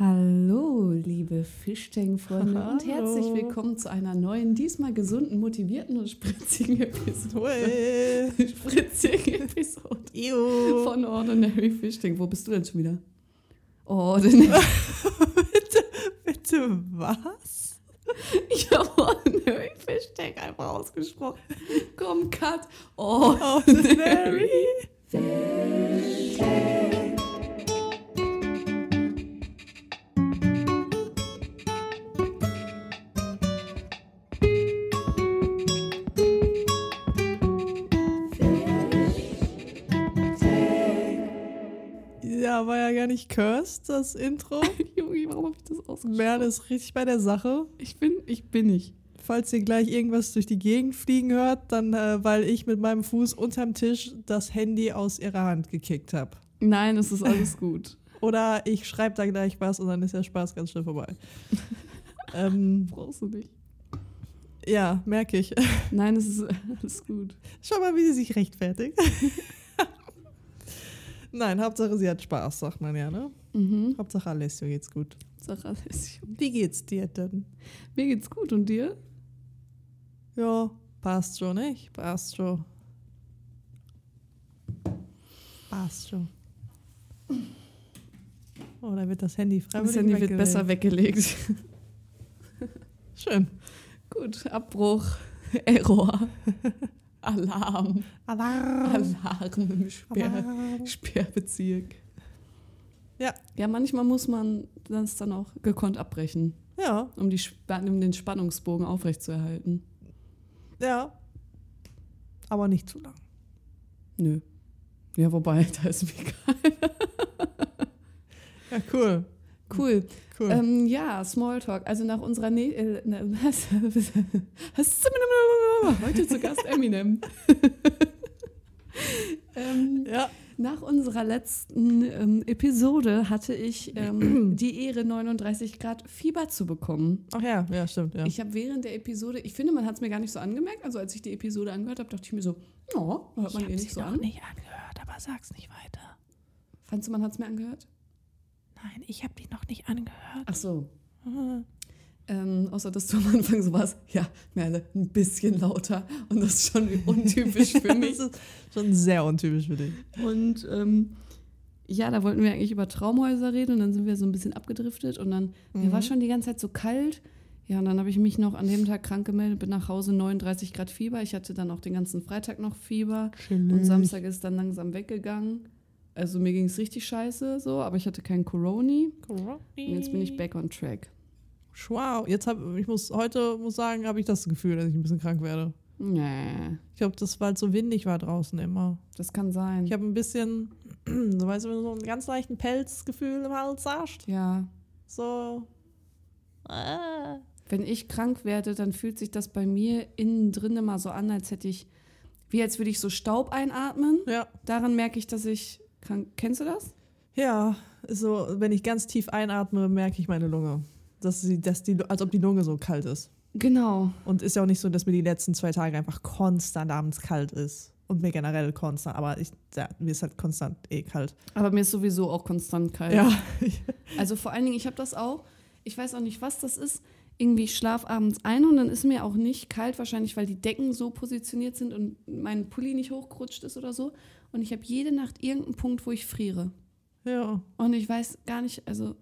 Hallo, liebe Fischtank-Freunde und herzlich willkommen zu einer neuen, diesmal gesunden, motivierten und spritzigen Episode. Spritzigen Episode Ew. von Ordinary Fish Tank. Wo bist du denn schon wieder? Ordinary. bitte, bitte was? Ich habe Ordinary Fish Tank einfach ausgesprochen. Komm, cut. Ordinary. Ja, war gar nicht cursed, das Intro. Junge, warum habe ich das ausgesprochen? Merle ist richtig bei der Sache. Ich bin, ich bin nicht. Falls ihr gleich irgendwas durch die Gegend fliegen hört, dann äh, weil ich mit meinem Fuß unterm Tisch das Handy aus ihrer Hand gekickt habe. Nein, es ist alles gut. Oder ich schreibe da gleich was und dann ist der Spaß ganz schnell vorbei. ähm, Brauchst du nicht. ja, merke ich. Nein, es ist alles gut. Schau mal, wie sie sich rechtfertigt. Nein, Hauptsache sie hat Spaß, sagt man ja, ne? Mhm. Hauptsache Alessio geht's gut. Sag alles. Wie geht's dir denn? Mir geht's gut und dir? Ja, passt schon, nicht? Passt schon. Passt schon. Oh, da wird das Handy freiwillig Das Handy wird weggewählt. besser weggelegt. Schön. Gut, Abbruch, Error, Alarm, Alarm. Alarm im Sperr, Alarm. Sperrbezirk. Ja. Ja, manchmal muss man das dann auch gekonnt abbrechen, Ja, um, die, um den Spannungsbogen aufrechtzuerhalten. ja. Aber nicht zu lang. Nö. Ja, wobei, da ist mir egal. Ja, cool. Cool. Cool. Ähm, ja, Smalltalk. Also nach unserer ne äh, heute zu Gast Eminem. ähm, ja. nach unserer letzten ähm, Episode hatte ich ähm, die Ehre, 39 Grad Fieber zu bekommen. Ach ja, ja, stimmt, ja. Ich habe während der Episode, ich finde, man hat es mir gar nicht so angemerkt. Also als ich die Episode angehört habe, dachte ich mir so, oh, hört man ihr nicht so an. nicht angehört, aber sag's nicht weiter. Fandst du, man hat es mir angehört? Nein, ich habe die noch nicht angehört. Ach so. Ähm, außer dass du am Anfang so warst, ja, Merle, ein bisschen lauter. Und das ist schon untypisch für mich. Das ist schon sehr untypisch für dich. Und ähm, ja, da wollten wir eigentlich über Traumhäuser reden und dann sind wir so ein bisschen abgedriftet und dann, mir Mhm. war schon die ganze Zeit so kalt. Ja, und dann habe ich mich noch an dem Tag krank gemeldet, bin nach Hause, 39 Grad Fieber. Ich hatte dann auch den ganzen Freitag noch Fieber und Samstag ist dann langsam weggegangen. Also mir ging es richtig scheiße so, aber ich hatte keinen Coroni. Und jetzt bin ich back on track. Wow, jetzt habe ich muss heute muss sagen, habe ich das Gefühl, dass ich ein bisschen krank werde. Nee, Ich glaube, das weil es so windig war draußen immer. das kann sein. Ich habe ein bisschen, so weißt du, so einen ganz leichten Pelzgefühl im Hals hast. ja, So. Ah. Wenn ich krank werde, dann fühlt sich das bei mir innen drin immer so an, als hätte ich, wie als würde ich so Staub einatmen. Ja. Daran merke ich, dass ich krank. Kennst du das? Ja, so, wenn ich ganz tief einatme, merke ich meine Lunge. Dass sie, dass die, als ob die Lunge so kalt ist. Genau. Und ist ja auch nicht so, dass mir die letzten zwei Tage einfach konstant abends kalt ist. Und mir generell konstant, aber ich, ja, mir ist halt konstant eh kalt. Aber mir ist sowieso auch konstant kalt. Ja. Also vor allen Dingen, ich habe das auch. Ich weiß auch nicht, was das ist. Irgendwie ich schlaf abends ein und dann ist mir auch nicht kalt, wahrscheinlich weil die Decken so positioniert sind und mein Pulli nicht hochgerutscht ist oder so. Und ich habe jede Nacht irgendeinen Punkt, wo ich friere. Ja. Und ich weiß gar nicht, also,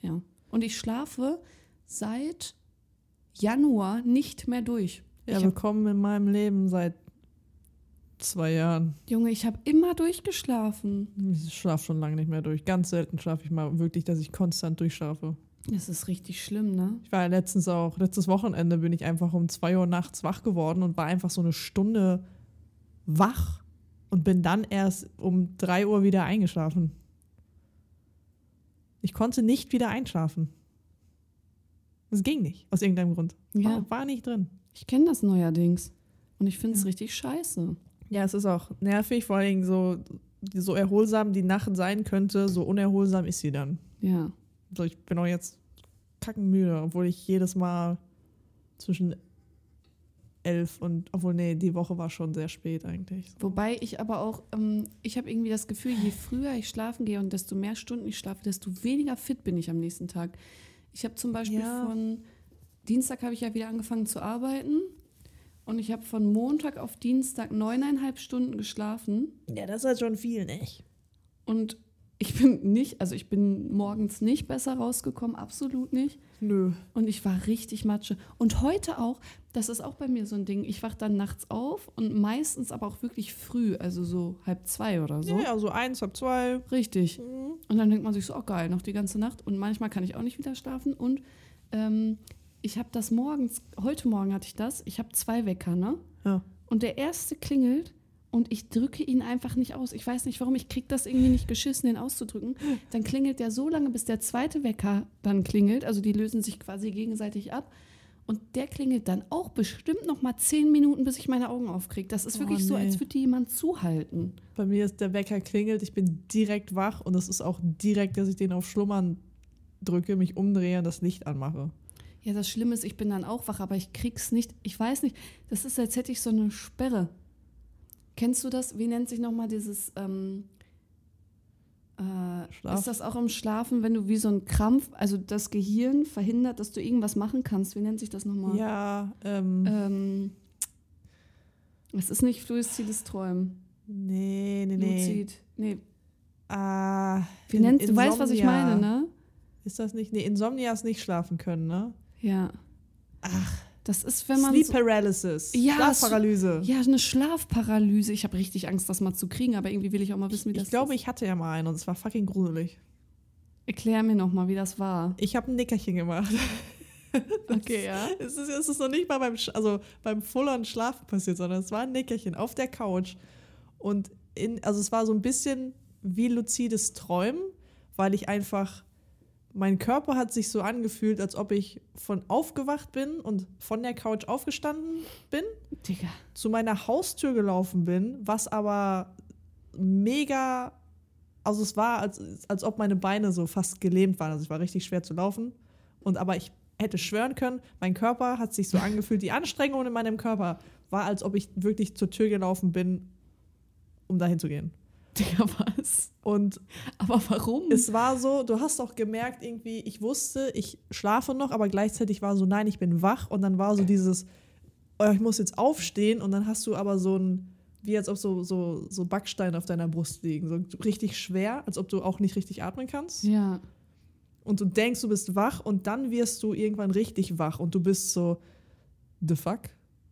ja. Und ich schlafe seit Januar nicht mehr durch. Ja, ich willkommen in meinem Leben seit zwei Jahren. Junge, ich habe immer durchgeschlafen. Ich schlafe schon lange nicht mehr durch. Ganz selten schlafe ich mal wirklich, dass ich konstant durchschlafe. Das ist richtig schlimm, ne? Ich war ja letztens auch, letztes Wochenende bin ich einfach um zwei Uhr nachts wach geworden und war einfach so eine Stunde wach und bin dann erst um drei Uhr wieder eingeschlafen. Ich konnte nicht wieder einschlafen. Es ging nicht, aus irgendeinem Grund. Ja. War, war nicht drin. Ich kenne das neuerdings. Und ich finde es Ja. richtig scheiße. Ja, es ist auch nervig, vor allem so, so erholsam die Nacht sein könnte, so unerholsam ist sie dann. Ja. So, ich bin auch jetzt kackenmüde, obwohl ich jedes Mal zwischen elf und obwohl, nee, die Woche war schon sehr spät eigentlich. Wobei ich aber auch, ähm, ich habe irgendwie das Gefühl, je früher ich schlafen gehe und desto mehr Stunden ich schlafe, desto weniger fit bin ich am nächsten Tag. Ich habe zum Beispiel Ja. von Dienstag habe ich ja wieder angefangen zu arbeiten und ich habe von Montag auf Dienstag neuneinhalb Stunden geschlafen Ja, das ist halt schon viel, nicht? und ich bin nicht, also ich bin morgens nicht besser rausgekommen, absolut nicht. Nö. Und ich war richtig matsche. Und heute auch, das ist auch bei mir so ein Ding, ich wache dann nachts auf und meistens aber auch wirklich früh, also so halb zwei oder so. Ja, ja, so eins, halb zwei. Richtig. Mhm. Und dann denkt man sich so, oh geil, noch die ganze Nacht. Und manchmal kann ich auch nicht wieder schlafen. Und ähm, ich habe das morgens, heute Morgen hatte ich das, ich habe zwei Wecker, ne? Ja. Und der erste klingelt und ich drücke ihn einfach nicht aus. Ich weiß nicht warum, ich kriege das irgendwie nicht geschissen, den auszudrücken. Dann klingelt der so lange, bis der zweite Wecker dann klingelt. Also die lösen sich quasi gegenseitig ab. Und der klingelt dann auch bestimmt noch mal zehn Minuten, bis ich meine Augen aufkriege. Das ist Oh, wirklich so, nee. als würde jemand zuhalten. Bei mir ist der Wecker klingelt, ich bin direkt wach und es ist auch direkt, dass ich den auf Schlummern drücke, mich umdrehe und das Licht anmache. Ja, das Schlimme ist, ich bin dann auch wach, aber ich krieg's nicht. Ich weiß nicht, das ist, als hätte ich so eine Sperre. Kennst du das? Wie nennt sich nochmal dieses, ähm, äh, ist das auch im Schlafen, wenn du wie so ein Krampf, also das Gehirn verhindert, dass du irgendwas machen kannst? Wie nennt sich das nochmal? Ja, ähm, Ähm, es ist nicht fluides Träumen. nee, nee, nee. Luzid. Nee, Ah, wie In- nennst du? weißt, was ich meine, ne? Ist das nicht? Nee, Insomnia ist nicht schlafen können, ne? Ja. Ach, Das ist, wenn man. Sleep so, Paralysis. Ja, Schlafparalyse. ja, eine Schlafparalyse. Ich habe richtig Angst, das mal zu kriegen, aber irgendwie will ich auch mal wissen, wie das Ich glaube, ist. ich hatte ja mal einen und es war fucking gruselig. Erklär mir noch mal, wie das war. Ich habe ein Nickerchen gemacht. Okay, ja. Es ist, es ist noch nicht mal beim, also beim Full-on Schlafen passiert, sondern es war ein Nickerchen auf der Couch. Und in, also es war so ein bisschen wie luzides Träumen, weil ich einfach, mein Körper hat sich so angefühlt, als ob ich von aufgewacht bin und von der Couch aufgestanden bin, Digga. zu meiner Haustür gelaufen bin, was aber mega, also es war, als, als ob meine Beine so fast gelähmt waren. Also es war richtig schwer zu laufen. Und aber ich hätte schwören können, mein Körper hat sich so angefühlt, die Anstrengung in meinem Körper war, als ob ich wirklich zur Tür gelaufen bin, um dahin zu gehen. Digga, was? Und Aber warum? es war so, du hast auch gemerkt, irgendwie, ich wusste, ich schlafe noch, aber gleichzeitig war so, nein, ich bin wach. Und dann war so dieses, oh, ich muss jetzt aufstehen. Und dann hast du aber so ein, wie als ob so, so, so Backsteine auf deiner Brust liegen. So richtig schwer, als ob du auch nicht richtig atmen kannst. ja. Und du denkst, du bist wach und dann wirst du irgendwann richtig wach und du bist so, the fuck?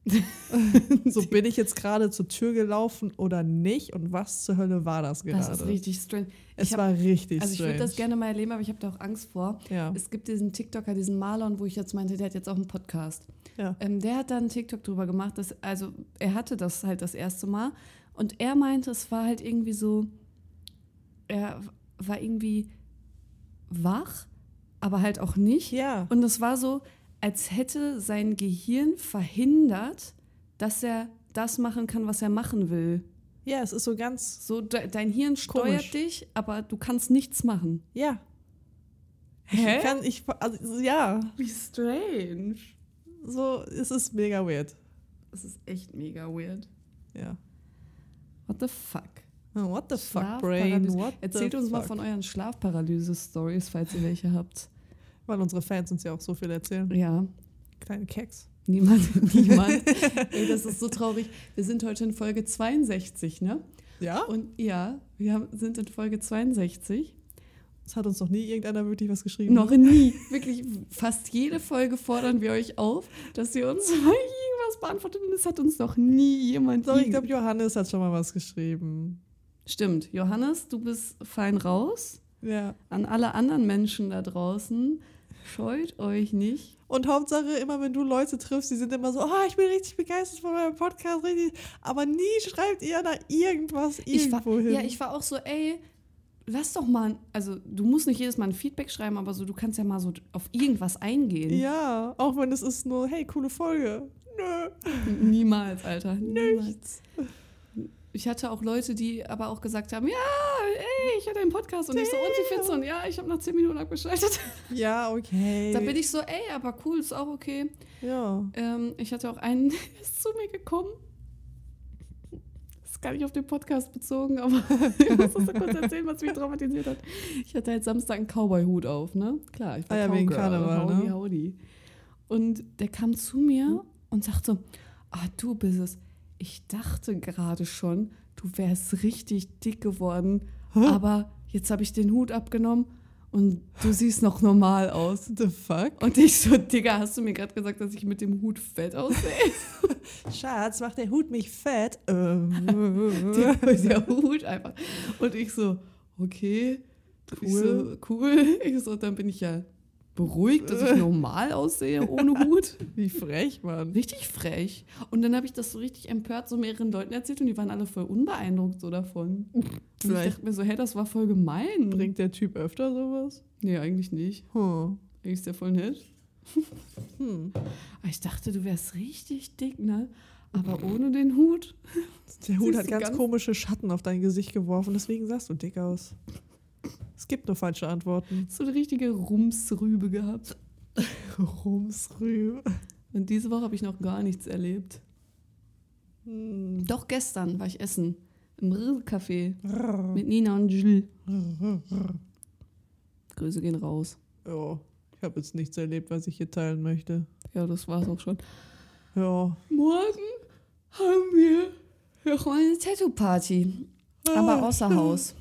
so bin ich jetzt gerade zur Tür gelaufen oder nicht? Und was zur Hölle war das gerade? Das ist richtig strange. es hab- war richtig Also ich strange. würde das gerne mal erleben, aber ich habe da auch Angst vor. Ja. Es gibt diesen TikToker, diesen Marlon, wo ich jetzt meinte, der hat jetzt auch einen Podcast. Ja. Ähm, der hat da einen TikTok drüber gemacht, dass, also er hatte das halt das erste Mal und er meinte, es war halt irgendwie so, er war irgendwie wach, aber halt auch nicht. Ja. Und es war so, als hätte sein Gehirn verhindert, dass er das machen kann, was er machen will. Ja, es ist so ganz. So, de dein Hirn steuert Komisch. dich, aber du kannst nichts machen. Ja. Hä? Ich kann, ich, also, ja, Wie strange. so, es ist mega weird. Das ist echt mega weird. Ja. What the fuck? Oh, what the fuck, Brain? What Erzählt uns mal fuck? von euren Schlafparalyse-Stories, falls ihr welche habt. Weil unsere Fans uns ja auch so viel erzählen. Ja, Kleine Keks. niemand, niemand. Ey, das ist so traurig. Wir sind heute in Folge 62, ne? Ja? Und ja, wir haben, sind in Folge 62. Es hat uns noch nie irgendeiner wirklich was geschrieben. Noch nie. Wirklich, fast jede Folge fordern wir euch auf, dass ihr uns mal irgendwas beantwortet. Und es hat uns noch nie jemand. So, ich glaube, Johannes hat schon mal was geschrieben. Stimmt. Johannes, du bist fein raus. Ja. An alle anderen Menschen da draußen, scheut euch nicht. Und Hauptsache, immer wenn du Leute triffst, die sind immer so, oh, ich bin richtig begeistert von eurem Podcast, richtig. Aber nie schreibt ihr da irgendwas irgendwo hin. ja, ich war auch so, ey, lass doch mal, also du musst nicht jedes Mal ein Feedback schreiben, aber so, du kannst ja mal so auf irgendwas eingehen. ja, auch wenn es ist nur, hey, coole Folge. Nö. Niemals, Alter. Niemals. Ich hatte auch Leute, die aber auch gesagt haben, ja, ey, ich hatte einen Podcast und ich so, und wie findest du? Und ja, ich habe nach zehn Minuten abgeschaltet. Ja, okay. Da bin ich so, ey, aber cool, ist auch okay. Ja. Ähm, ich hatte auch einen, der ist zu mir gekommen. Das ist gar nicht auf den Podcast bezogen, aber ich muss das so kurz erzählen, was mich traumatisiert hat. Ich hatte halt Samstag einen Cowboy-Hut auf, ne? Klar, ich war Ah ja, wegen Karneval, howdy, ne? howdy. Und der kam zu mir und sagt so, ah, du bist es. Ich dachte gerade schon, du wärst richtig dick geworden, aber jetzt habe ich den Hut abgenommen und du siehst noch normal aus. The fuck? Und ich so, Digga, hast du mir gerade gesagt, dass ich mit dem Hut fett aussehe? Schatz, macht der Hut mich fett? Ähm. der, der Hut einfach. Und ich so, okay, Cool. Ich so, cool. Ich so, dann bin ich ja beruhigt, dass ich normal aussehe ohne Hut. Wie frech, Mann. Richtig frech. Und dann habe ich das so richtig empört so mehreren Leuten erzählt und die waren alle voll unbeeindruckt so davon. Und ich Vielleicht dachte mir so, hey, das war voll gemein. bringt der Typ öfter sowas? Nee, eigentlich nicht. Hm. Eigentlich ist der voll nett. Hm. Ich dachte, du wärst richtig dick, ne? Aber ohne den Hut. Der Hut hat ganz, ganz- komische Schatten auf dein Gesicht geworfen, deswegen sahst du dick aus. Es gibt nur falsche Antworten. So eine richtige Rumsrübe gehabt. Rumsrübe. Und diese Woche habe ich noch gar nichts erlebt. Hm. Doch gestern war ich essen. Im Rillcafé mit Nina und Jules. Grüße gehen raus. Ja, ich habe jetzt nichts erlebt, was ich hier teilen möchte. Ja, das war's auch schon. Ja. Morgen haben wir noch eine Tattoo-Party. Aber außer Haus.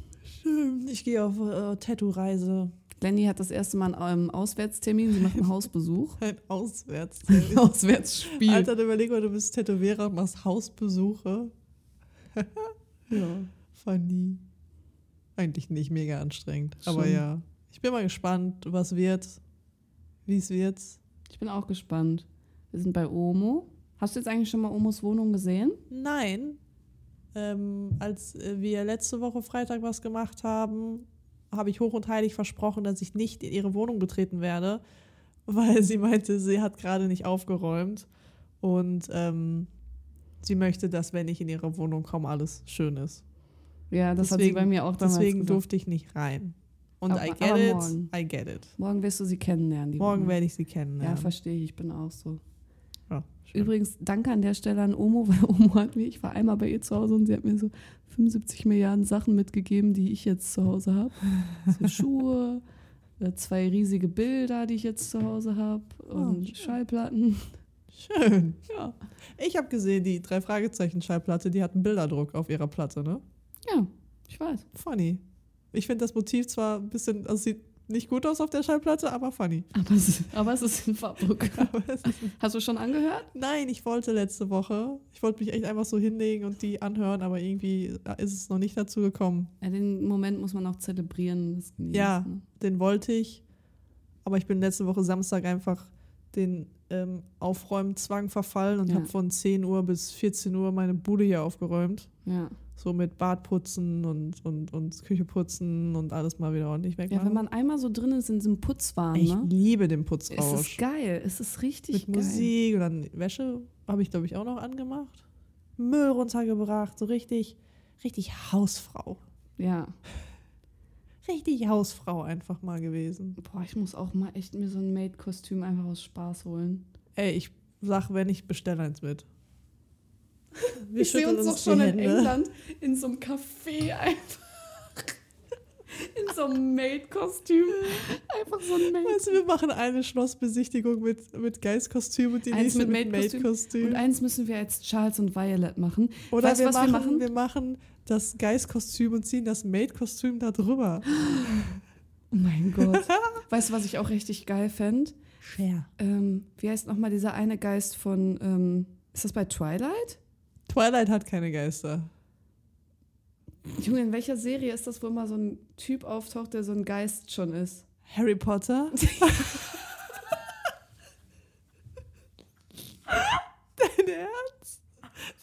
Schön. Ich gehe auf äh, Tattoo-Reise. Lenny hat das erste Mal einen Auswärtstermin. Sie macht einen Hausbesuch. Ein Auswärts. Ein Auswärtsspiel. Alter, überleg mal, du bist Tätowierer und machst Hausbesuche. Ja. Funny. Eigentlich nicht mega anstrengend. Aber Schon. ja. Ich bin mal gespannt, was wird. Wie es wird. Ich bin auch gespannt. Wir sind bei Omo. Hast du jetzt eigentlich schon mal Omos Wohnung gesehen? Nein. Ähm, als äh, wir letzte Woche Freitag was gemacht haben, habe ich hoch und heilig versprochen, dass ich nicht in ihre Wohnung betreten werde, weil sie meinte, sie hat gerade nicht aufgeräumt und ähm, sie möchte, dass wenn ich in ihre Wohnung komme, alles schön ist. Ja, das hat sie Deswegen- bei mir auch damals Deswegen gesagt. durfte ich nicht rein. Und Aber- I get it, morgen. I get it. Morgen wirst du sie kennenlernen. Morgen Wohnung. werde ich sie Ja, kennenlernen. verstehe ich. Ich bin auch so. Ja. Übrigens, danke an der Stelle an Omo, weil Omo hat mir, ich war einmal bei ihr zu Hause und sie hat mir so 75 Milliarden Sachen mitgegeben, die ich jetzt zu Hause habe. So Schuhe, äh, zwei riesige Bilder, die ich jetzt zu Hause habe und schön. Schallplatten. Schön. Ja. Ich habe gesehen, die drei Fragezeichen Schallplatte, die hat einen Bilderdruck auf ihrer Platte, ne? ja, ich weiß. Funny. Ich finde das Motiv zwar ein bisschen, also sieht nicht gut aus auf der Schallplatte, aber funny. Aber es, aber es ist ein Farbdruck. Ist, Hast du schon angehört? nein, ich wollte letzte Woche, ich wollte mich echt einfach so hinlegen und die anhören, aber irgendwie ist es noch nicht dazu gekommen. Ja, den Moment muss man auch zelebrieren. Ja. Ne? Den wollte ich, aber ich bin letzte Woche Samstag einfach den ähm, Aufräumzwang verfallen und Ja. habe von 10 Uhr bis 14 Uhr meine Bude hier aufgeräumt. Ja. So mit Badputzen und, und, und Küche putzen und alles mal wieder ordentlich wegmachen. ja, wenn man einmal so drin ist in diesem Putzwahn, ich ne? liebe den Es Putzrausch. ist geil. Es ist richtig mit geil. Musik und dann Wäsche habe ich, glaube ich, auch noch angemacht. Müll runtergebracht, so richtig, richtig Hausfrau. Ja. Richtig Hausfrau einfach mal gewesen. Boah, ich muss auch mal echt mir so ein Maid-Kostüm einfach aus Spaß holen. Ey, ich sag, wenn ich bestelle eins mit. Wir ich sehe uns doch schon in Hände. England in so einem Café einfach. In so einem Maid-Kostüm. Einfach so ein Maid. Weißt du, wir machen eine Schlossbesichtigung mit, mit Geistkostüm und die Eins nächste mit Maid-Kostüm. Und eins müssen wir jetzt Charles und Violet machen. Oder weißt wir, was machen, wir machen? wir machen das Geistkostüm und ziehen das Maid-Kostüm da drüber. Oh mein Gott. weißt du, was ich auch richtig geil fände? Schwer. Ähm, wie heißt nochmal dieser eine Geist von, ähm, ist das bei Twilight? Twilight hat keine Geister. Junge, in welcher Serie ist das, wo immer so ein Typ auftaucht, der so ein Geist schon ist? Harry Potter? Dein Ernst?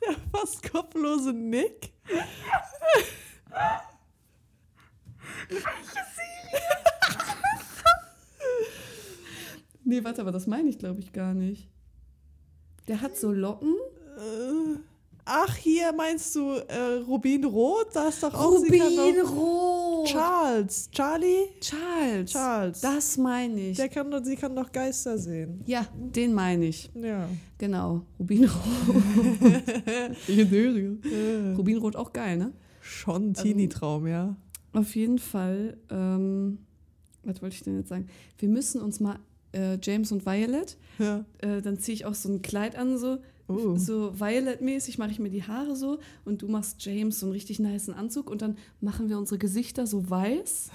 Der fast kopflose Nick? Nee, warte, aber das meine ich, glaube ich, gar nicht. Der hat so Locken. Ach, hier meinst du äh, Rubinrot? Da ist doch auch Rubinrot. Charles. Charlie? Charles. Charles. Das meine ich. Der kann doch, sie kann doch Geister sehen. ja, den meine ich. Ja. Genau. Rubinrot. Äh, Rubinrot auch geil, ne? Schon Teenie-Traum, ja. Auf jeden Fall, ähm, was wollte ich denn jetzt sagen? Wir müssen uns mal äh, James und Violet, ja. äh, dann ziehe ich auch so ein Kleid an, so, Oh. so Violet-mäßig mache ich mir die Haare so und du machst James so einen richtig niceen Anzug und dann machen wir unsere Gesichter so weiß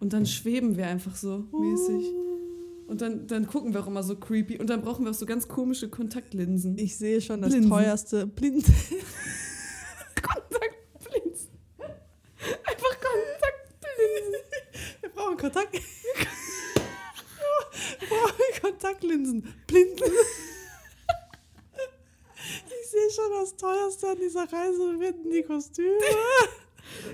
und dann schweben wir einfach so mäßig. Und dann, dann gucken wir auch immer so creepy und dann brauchen wir auch so ganz komische Kontaktlinsen. Ich sehe schon das Blinsen. teuerste Blind. Kontaktlinsen. Einfach Kontaktlinsen. Wir brauchen Kontakt. Wir brauchen Kontaktlinsen. Blinzen. Sehe schon das teuerste an dieser Reise werden die Kostüme.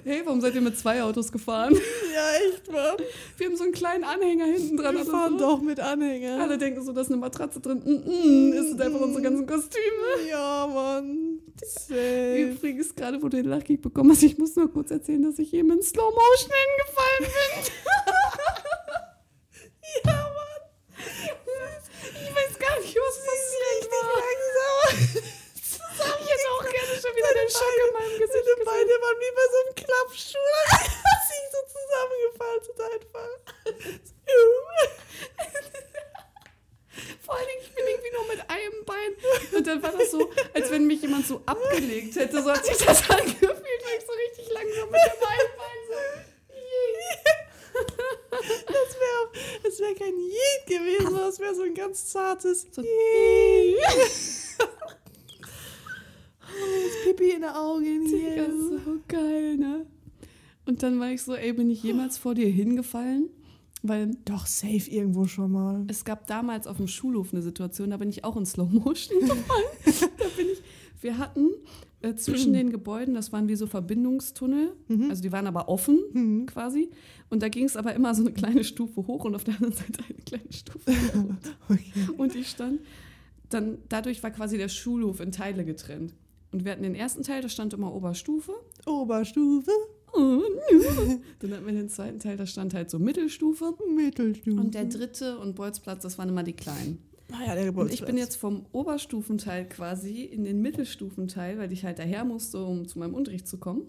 Hey, warum seid ihr mit zwei Autos gefahren? Ja, echt, Mann. Wir haben so einen kleinen Anhänger hinten dran. Wir oder fahren so. doch mit Anhänger. Alle denken so, da ist eine Matratze drin. Mm -mm, es sind einfach unsere ganzen Kostüme. Ja, Mann. Safe. Übrigens, gerade wo du den Lachkick bekommen hast, ich muss nur kurz erzählen, dass ich eben in Slow Motion hingefallen bin. Ja, Mann. Ich weiß gar nicht, was passiert war. Das habe ich jetzt auch gerne schon wieder den Schock in meinem Gesicht gesehen. Beine waren wie bei so einem Klappstuhl. Sie so zusammengefallen sind einfach. Vor allen Dingen, ich bin irgendwie nur mit einem Bein. Und dann war das so, als wenn mich jemand so abgelegt hätte. So hat sich das angefühlt, weil ich so richtig langsam mit dem einen Bein so. Das wäre wäre kein Jeet gewesen, das wäre so ein ganz zartes So- Jeet. Oh, das Pipi in den Augen Digga, hier. so geil, ne? Und dann war ich so, ey, bin ich jemals vor dir hingefallen? Weil Doch, safe irgendwo schon mal. es gab damals auf dem Schulhof eine Situation, da bin ich auch in Slow Motion gefallen. da bin ich, wir hatten äh, zwischen den Gebäuden, das waren wie so Verbindungstunnel, also die waren aber offen Mhm. quasi. Und da ging es aber immer so eine kleine Stufe hoch und auf der anderen Seite eine kleine Stufe runter. Okay. Und ich stand, dann, dadurch war quasi der Schulhof in Teile getrennt. Und wir hatten den ersten Teil, da stand immer Oberstufe. Oberstufe, Dann hatten wir den zweiten Teil, da stand halt so Mittelstufe. Mittelstufe. Und der dritte und Bolzplatz, das waren immer die kleinen. Ah ja, der Und ich bin jetzt vom Oberstufenteil quasi in den Mittelstufenteil, weil ich halt daher musste, um zu meinem Unterricht zu kommen.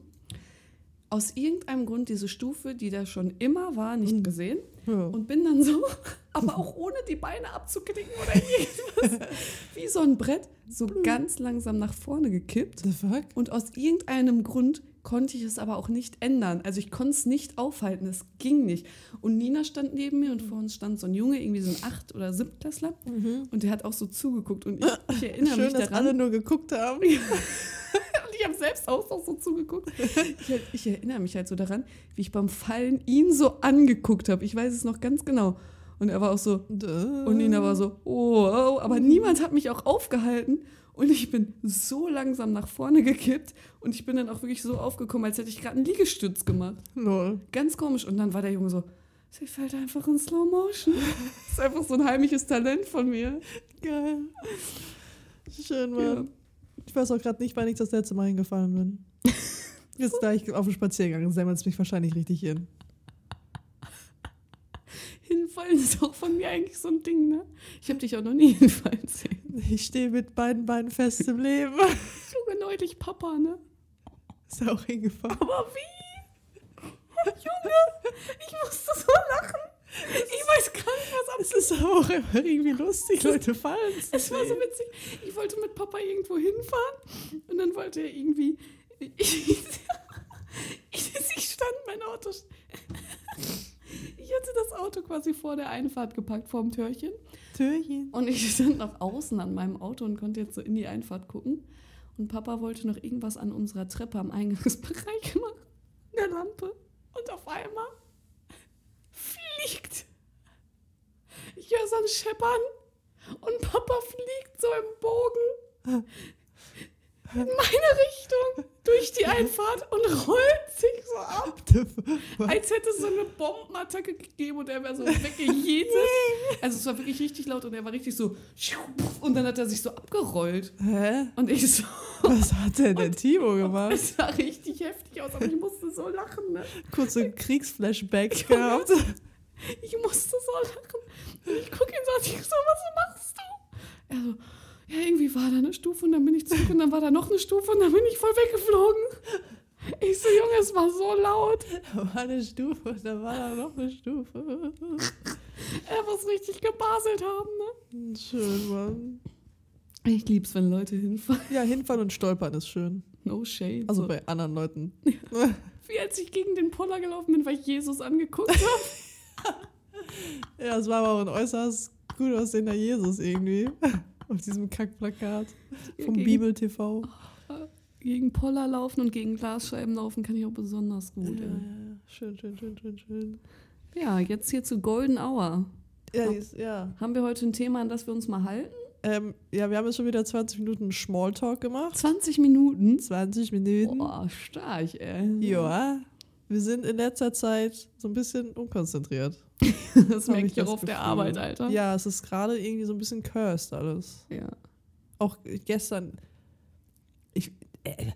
Aus irgendeinem Grund diese Stufe, die da schon immer war, nicht gesehen. Ja. Und bin dann so, aber auch ohne die Beine abzuknicken oder irgendwas, wie so ein Brett, so ganz langsam nach vorne gekippt. The fuck? Und aus irgendeinem Grund konnte ich es aber auch nicht ändern. Also ich konnte es nicht aufhalten, es ging nicht. Und Nina stand neben mir und vor uns stand so ein Junge, irgendwie so ein Acht- oder Siebtklässler. Und der hat auch so zugeguckt. Und ich, ich erinnere Schön, mich dass daran. alle nur geguckt haben. und ich habe selbst auch noch so zugeguckt. Ich, ich erinnere mich halt so daran, wie ich beim Fallen ihn so angeguckt habe. Ich weiß es noch ganz genau. Und er war auch so, und Nina war so, oh, oh, aber niemand hat mich auch aufgehalten. Und ich bin so langsam nach vorne gekippt und ich bin dann auch wirklich so aufgekommen, als hätte ich gerade einen Liegestütz gemacht. Lol. Ganz komisch. Und dann war der Junge so, sie fällt einfach in Slow Motion. Das ist einfach so ein heimliches Talent von mir. Geil. Schön, Mann. Ja. Ich weiß auch gerade nicht, wann ich das letzte Mal hingefallen bin. Jetzt gleich auf dem Spaziergang semmelt es mich wahrscheinlich richtig hin. Hinfallen ist auch von mir eigentlich so ein Ding, ne? Ich habe dich auch noch nie hinfallen sehen. Ich stehe mit beiden Beinen fest im Leben. Junge, neulich Papa, ne? Ist auch hingefallen. Aber wie? Oh, Junge, ich musste so lachen. Ich weiß gar nicht, was ab. Es ist auch irgendwie lustig, Leute fallen Es war so witzig. Ich wollte mit Papa irgendwo hinfahren und dann wollte er irgendwie. Ich, ich, ich stand mein Auto. Ich hatte das Auto quasi vor der Einfahrt gepackt, vor dem Türchen. Türchen. Und ich stand noch außen an meinem Auto und konnte jetzt so in die Einfahrt gucken. Und Papa wollte noch irgendwas an unserer Treppe am Eingangsbereich machen. Eine Lampe. Und auf einmal fliegt. Ich höre so ein Scheppern. Und Papa fliegt so im Bogen. In meine Richtung durch die Einfahrt und rollt sich so ab, als hätte es so eine Bombenattacke gegeben und er wäre so weggejetet. Also es war wirklich richtig laut und er war richtig so und dann hat er sich so abgerollt. Hä? Und ich so, Was hat denn der Timo gemacht? es sah richtig heftig aus, aber ich musste so lachen, ne? Kurz so ein Kriegsflashback gehabt. Ich musste so lachen. Und ich gucke ihn so an, ich so, was machst du? Er so, ja, irgendwie war da eine Stufe und dann bin ich zurück und dann war da noch eine Stufe und dann bin ich voll weggeflogen. Ich so, Junge, es war so laut. Da war eine Stufe und da war da noch eine Stufe. Er muss richtig gebaselt haben, ne? Schön, Mann. Ich lieb's, wenn Leute hinfallen. Ja, hinfallen und stolpern ist schön. No shade. Also so. bei anderen Leuten. Wie als ich gegen den Poller gelaufen bin, weil ich Jesus angeguckt habe. Ja, es war aber auch ein äußerst gut aussehender Jesus irgendwie. Auf diesem Kackplakat vom Gegen- Bibel TV. gegen Poller laufen und gegen Glasscheiben laufen kann ich auch besonders gut. Ja, Ja, schön, schön, schön, schön, schön. ja jetzt hier zu Golden Hour. Ja, die ist, ja. Haben wir heute ein Thema, an das wir uns mal halten? Ähm, ja, wir haben jetzt schon wieder 20 Minuten Smalltalk gemacht. 20 Minuten? 20 Minuten. Boah, stark, ey. Ja. Wir sind in letzter Zeit so ein bisschen unkonzentriert. Das merke ich auch auf der. Arbeit, Alter. Ja, es ist gerade irgendwie so ein bisschen cursed alles. Ja. Auch gestern. Ich. Äh,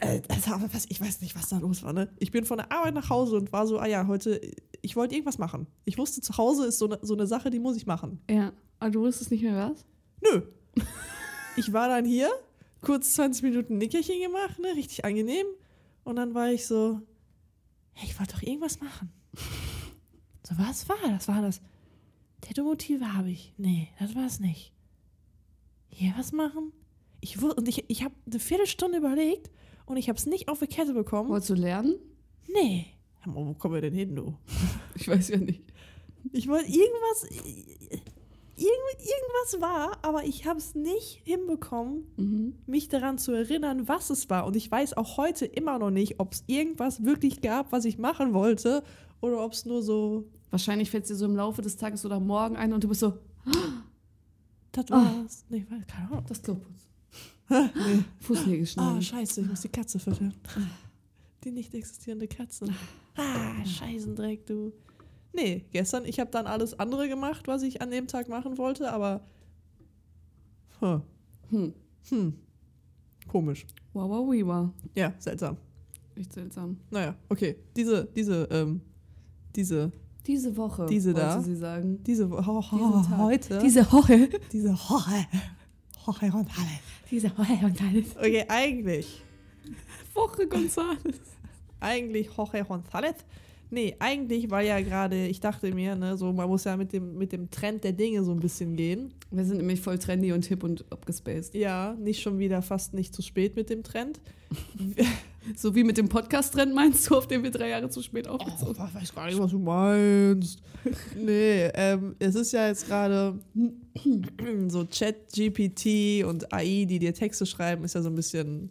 äh, was, ich weiß nicht, was da los war. Ne? Ich bin von der Arbeit nach Hause und war so, ah ja, heute, ich wollte irgendwas machen. Ich wusste, zu Hause ist so eine, so eine Sache, die muss ich machen. Ja. Aber du wusstest nicht mehr was? Nö. Ich war dann hier, kurz 20 Minuten Nickerchen gemacht, ne, richtig angenehm. Und dann war ich so, hey, ich wollte doch irgendwas machen. So, was war das? War das? Tattoo-Motive habe ich. Nee, das war es nicht. Hier was machen? Ich, und ich, ich habe eine Viertelstunde überlegt und ich habe es nicht auf die Kette bekommen. Wolltest du lernen? Nee. Wo kommen wir denn hin, du? Ich weiß ja nicht. Ich wollte irgendwas. Irgend, irgendwas war, aber ich habe es nicht hinbekommen, Mhm. mich daran zu erinnern, was es war. Und ich weiß auch heute immer noch nicht, ob es irgendwas wirklich gab, was ich machen wollte, oder ob es nur so, Wahrscheinlich fällt es dir so im Laufe des Tages oder morgen ein und du bist so, das Ah. war's. Nee, weiß- keine Ahnung. das Kloputz. nee. Fußnägel Ah, schneiden. scheiße, ich muss die Katze füttern. Die nicht existierende Katze. Ah, Scheißendreck, du. Nee, gestern, ich habe dann alles andere gemacht, was ich an dem Tag machen wollte, aber. Hm, hm. hm. Komisch. Wow, wow, wow, wow. Ja, seltsam. Echt seltsam. Naja, okay. Diese, diese, ähm, diese, Diese Woche, Diese da? sie sagen. diese, ho, Diesen Tag. heute. Diese Woche. diese Hoche. Hoche und alle. Diese Woche und alles. Okay, eigentlich. Woche Gonzales. Eigentlich Jorge González. Nee, eigentlich war ja gerade, ich dachte mir, ne, so man muss ja mit dem, mit dem Trend der Dinge so ein bisschen gehen. Wir sind nämlich voll trendy und hip und abgespaced. Ja, nicht schon wieder fast nicht zu spät mit dem Trend. So wie mit dem Podcast-Trend meinst du, auf den wir drei Jahre zu spät Oh, aufgezogen ich weiß gar nicht, was du meinst. nee, ähm, es ist ja jetzt gerade so Chat-GPT und AI, die dir Texte schreiben, ist ja so ein bisschen,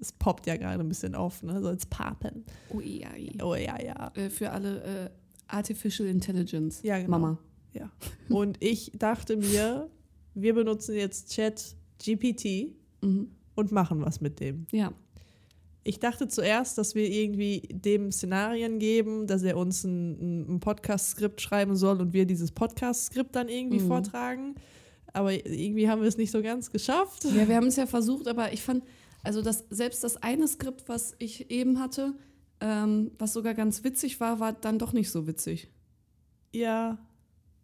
es poppt ja gerade ein bisschen auf, ne? So als Papen. Oh, ja, ja. Oh ja, ja. Äh, Für alle äh, Artificial Intelligence. Ja, genau. Mama. Ja. Und ich dachte mir, wir benutzen jetzt Chat-GPT Mhm. und machen was mit dem. Ja. Ich dachte zuerst, dass wir irgendwie dem Szenarien geben, dass er uns ein, ein Podcast-Skript schreiben soll und wir dieses Podcast-Skript dann irgendwie Mhm. vortragen. Aber irgendwie haben wir es nicht so ganz geschafft. Ja, wir haben es ja versucht, aber ich fand, also das, selbst das eine Skript, was ich eben hatte, ähm, was sogar ganz witzig war, war dann doch nicht so witzig. Ja,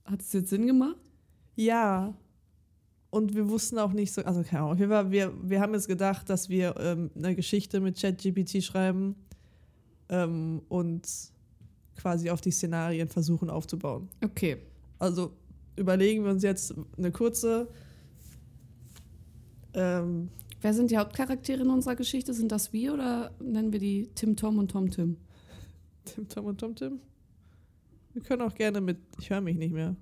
Hat es jetzt Sinn gemacht? ja. Und wir wussten auch nicht so, also keine Ahnung, wir, wir haben jetzt gedacht, dass wir ähm, eine Geschichte mit ChatGPT schreiben ähm, und quasi auf die Szenarien versuchen aufzubauen. Okay. Also überlegen wir uns jetzt eine kurze. Ähm, Wer sind die Hauptcharaktere in unserer Geschichte? Sind das wir oder nennen wir die Tim Tom und Tom Tim? Tim, Tom und Tom Tim. Wir können auch gerne mit. Ich höre mich nicht mehr.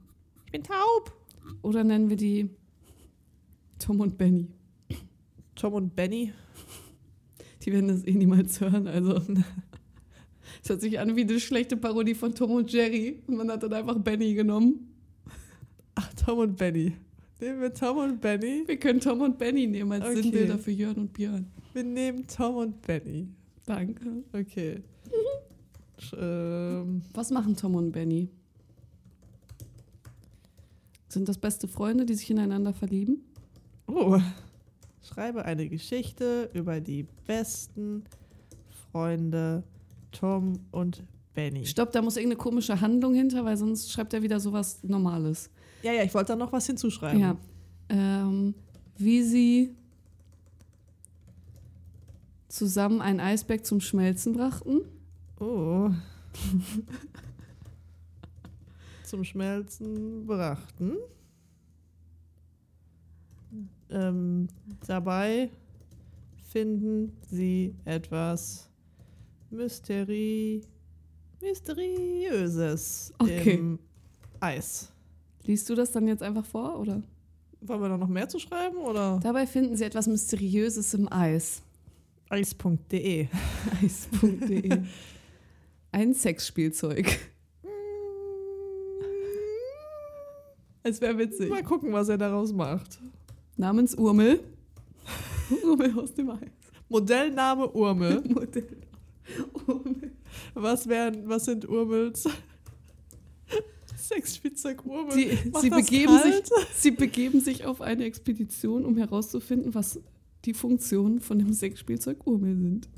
Ich bin taub. Oder nennen wir die Tom und Benny? Tom und Benny. Die werden das eh niemals hören. Also, es hört sich an wie eine schlechte Parodie von Tom und Jerry. Und man hat dann einfach Benny genommen. Ach, Tom und Benny. Nehmen wir Tom und Benny. Wir können Tom und Benny nehmen als Okay. Sinnbilder für Jörn und Björn. Wir nehmen Tom und Benny. Danke. Okay. Ähm, Was machen Tom und Benny? Sind das beste Freunde, die sich ineinander verlieben? oh. Schreibe eine Geschichte über die besten Freunde Tom und Benny. Stopp, da muss irgendeine komische Handlung hinter, weil sonst schreibt er wieder sowas Normales. Ja, ja, ich wollte da noch was hinzuschreiben. Ja. Ähm, wie sie zusammen ein Eisberg zum Schmelzen brachten. Oh. Zum Schmelzen brachten. Ähm, dabei finden sie etwas Mysteri Mysteriöses Okay. im Eis. Liest du das dann jetzt einfach vor, oder? Wollen wir da noch mehr zu schreiben? Oder Dabei finden sie etwas Mysteriöses im Eis. eis.de? Eis.de. Ein Sexspielzeug. Es wäre witzig. Mal gucken, was er daraus macht. Namens Urmel. Urmel aus dem Eis. Modellname Urmel. Modell. Urmel. Was wären, was sind Urmels? Die, Macht sie, das begeben kalt? sich, sie begeben sich auf eine Expedition, um herauszufinden, was die Funktionen von dem Sexspielzeug Urmel sind.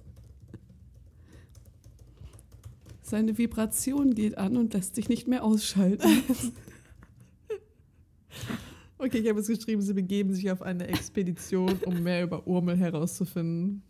Seine Vibration geht an und lässt sich nicht mehr ausschalten. Okay, ich habe jetzt geschrieben, sie begeben sich auf eine Expedition, um mehr über Urmel herauszufinden.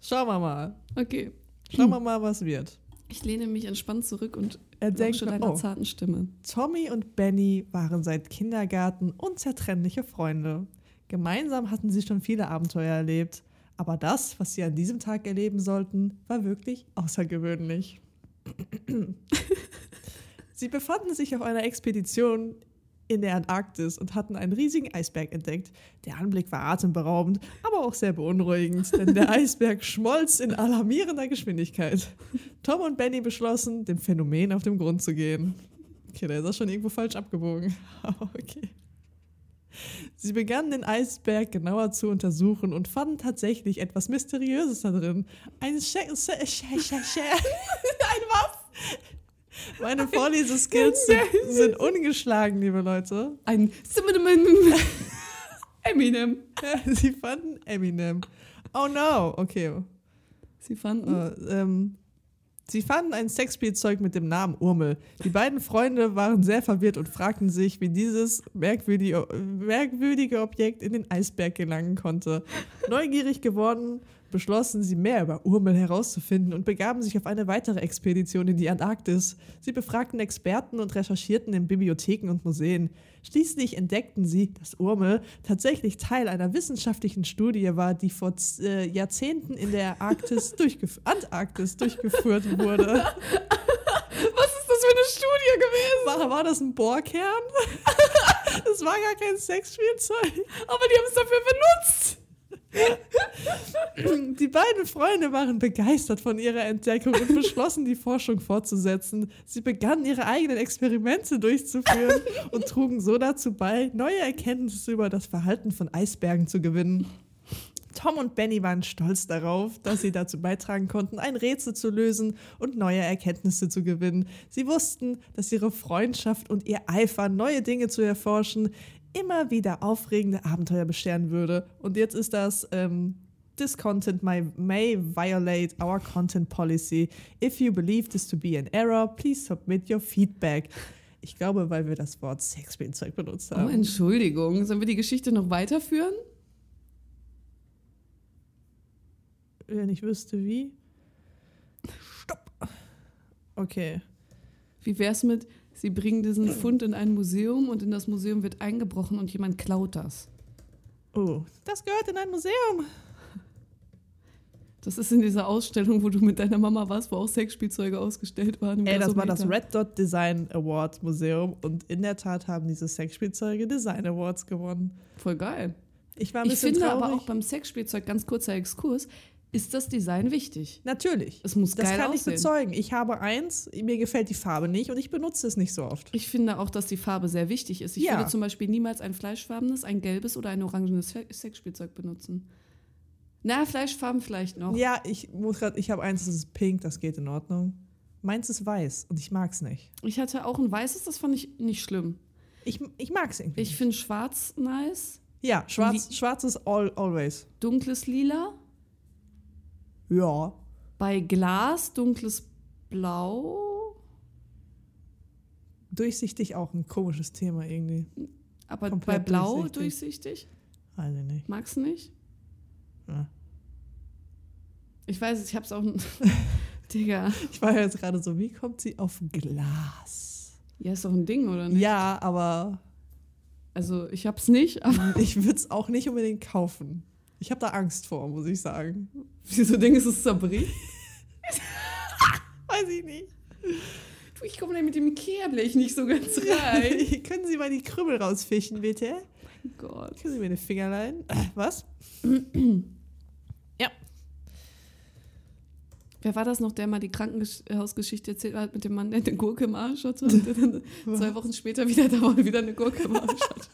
Schauen wir mal. Okay, Schauen wir mal, was wird. ich lehne mich entspannt zurück und Er denkt, deiner oh, zarten Stimme. Tommy und Benny waren seit Kindergarten unzertrennliche Freunde. Gemeinsam hatten sie schon viele Abenteuer erlebt. Aber das, was sie an diesem Tag erleben sollten, war wirklich außergewöhnlich. sie befanden sich auf einer Expedition in der Antarktis und hatten einen riesigen Eisberg entdeckt. Der Anblick war atemberaubend, aber auch sehr beunruhigend, denn der Eisberg schmolz in alarmierender Geschwindigkeit. Tom und Benny beschlossen, dem Phänomen auf den Grund zu gehen. Okay, da ist er schon irgendwo falsch abgebogen. Aber okay. Sie begannen den Eisberg genauer zu untersuchen und fanden tatsächlich etwas Mysteriöses da drin. Ein Sche Sche Sche Sche Sche Ein was? Meine Vorleseskills sind, sind ungeschlagen, liebe Leute. Ein Eminem. Sie fanden Eminem. Oh no, okay. Sie fanden Äh, ähm, sie fanden ein Sexspielzeug mit dem Namen Urmel. Die beiden Freunde waren sehr verwirrt und fragten sich, wie dieses merkwürdige, merkwürdige Objekt in den Eisberg gelangen konnte. Neugierig geworden, beschlossen sie mehr über Urmel herauszufinden und begaben sich auf eine weitere Expedition in die Antarktis. Sie befragten Experten und recherchierten in Bibliotheken und Museen. Schließlich entdeckten sie, dass Urmel tatsächlich Teil einer wissenschaftlichen Studie war, die vor äh, Jahrzehnten in der Arktis durchgef Antarktis durchgeführt wurde. Was ist das für eine Studie gewesen? War, war das ein Bohrkern? Das war gar kein Sexspielzeug. Aber die haben es dafür benutzt. Die beiden Freunde waren begeistert von ihrer Entdeckung und beschlossen, die Forschung fortzusetzen. Sie begannen ihre eigenen Experimente durchzuführen und trugen so dazu bei, neue Erkenntnisse über das Verhalten von Eisbergen zu gewinnen. Tom und Benny waren stolz darauf, dass sie dazu beitragen konnten, ein Rätsel zu lösen und neue Erkenntnisse zu gewinnen. Sie wussten, dass ihre Freundschaft und ihr Eifer, neue Dinge zu erforschen, immer wieder aufregende Abenteuer bescheren würde. Und jetzt ist das, ähm, this content may, may violate our content policy. If you believe this to be an error, please submit your feedback. Ich glaube, weil wir das Wort Sexspielzeug benutzt Oh, haben. Entschuldigung. Sollen wir die Geschichte noch weiterführen? Wenn ich wüsste, wie. Stopp. Okay. Wie wär's mit, sie bringen diesen Fund in ein Museum und in das Museum wird eingebrochen und jemand klaut das? Oh, das gehört in ein Museum. Das ist in dieser Ausstellung, wo du mit deiner Mama warst, wo auch Sexspielzeuge ausgestellt waren. Ey, das war das. Red Dot Design Award Museum und in der Tat haben diese Sexspielzeuge Design Awards gewonnen. Voll geil. Ich war ein Ich bisschen finde traurig. aber auch beim Sexspielzeug, ganz kurzer Exkurs, ist das Design wichtig. Natürlich. Es muss Das geil kann ich aussehen. bezeugen. Ich habe eins, mir gefällt die Farbe nicht und ich benutze es nicht so oft. Ich finde auch, dass die Farbe sehr wichtig ist. Ich Ja. würde zum Beispiel niemals ein fleischfarbenes, ein gelbes oder ein orangenes Se- Sexspielzeug benutzen. Na, Fleischfarben vielleicht noch. Ja, ich muss gerade, ich habe eins, das ist pink, das geht in Ordnung. Meins ist weiß und ich mag es nicht. Ich hatte auch ein weißes, das fand ich nicht schlimm. Ich, ich mag es irgendwie. Ich finde schwarz nice, ja, schwarz, schwarz ist all, always. dunkles Lila, Ja. bei Glas dunkles Blau, Durchsichtig auch ein komisches Thema irgendwie. aber Komplett bei Blau durchsichtig. durchsichtig. Weiß ich nicht. Magst du nicht? Ja. Ich weiß es, ich hab's auch. Digga. Ich war ja jetzt gerade so, wie kommt sie auf Glas? Ja, ist doch ein Ding, oder nicht? Ja, aber Also, ich hab's nicht, aber ich würde es auch nicht unbedingt kaufen. Ich habe da Angst vor, muss ich sagen. wieso denkst du, es zerbricht? Weiß ich nicht. Du, ich komme da mit dem Ikea-Blech nicht so ganz rein. Können Sie mal die Krümmel rausfischen, bitte? Gott. Können Sie mir eine Fingerlein? Was? ja. Wer war das noch, der mal die Krankenhausgeschichte erzählt hat mit dem Mann, der eine Gurke im Arsch hatte und der dann zwei Wochen später wieder da war und wieder eine Gurke im Arsch hat?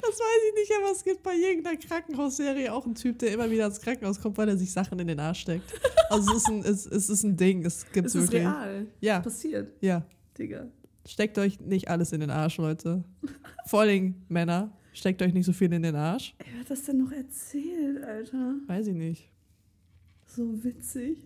Das weiß ich nicht, aber es gibt bei irgendeiner Krankenhausserie auch einen Typ, der immer wieder ins Krankenhaus kommt, weil er sich Sachen in den Arsch steckt. Also es ist ein, es, es ist ein Ding, es gibt Es ist wirklich. real. Ja, Passiert, ja. Digga. Steckt euch nicht alles in den Arsch, Leute. Vor allem Männer, steckt euch nicht so viel in den Arsch. Wer hat das denn noch erzählt, Alter? Weiß ich nicht. So witzig.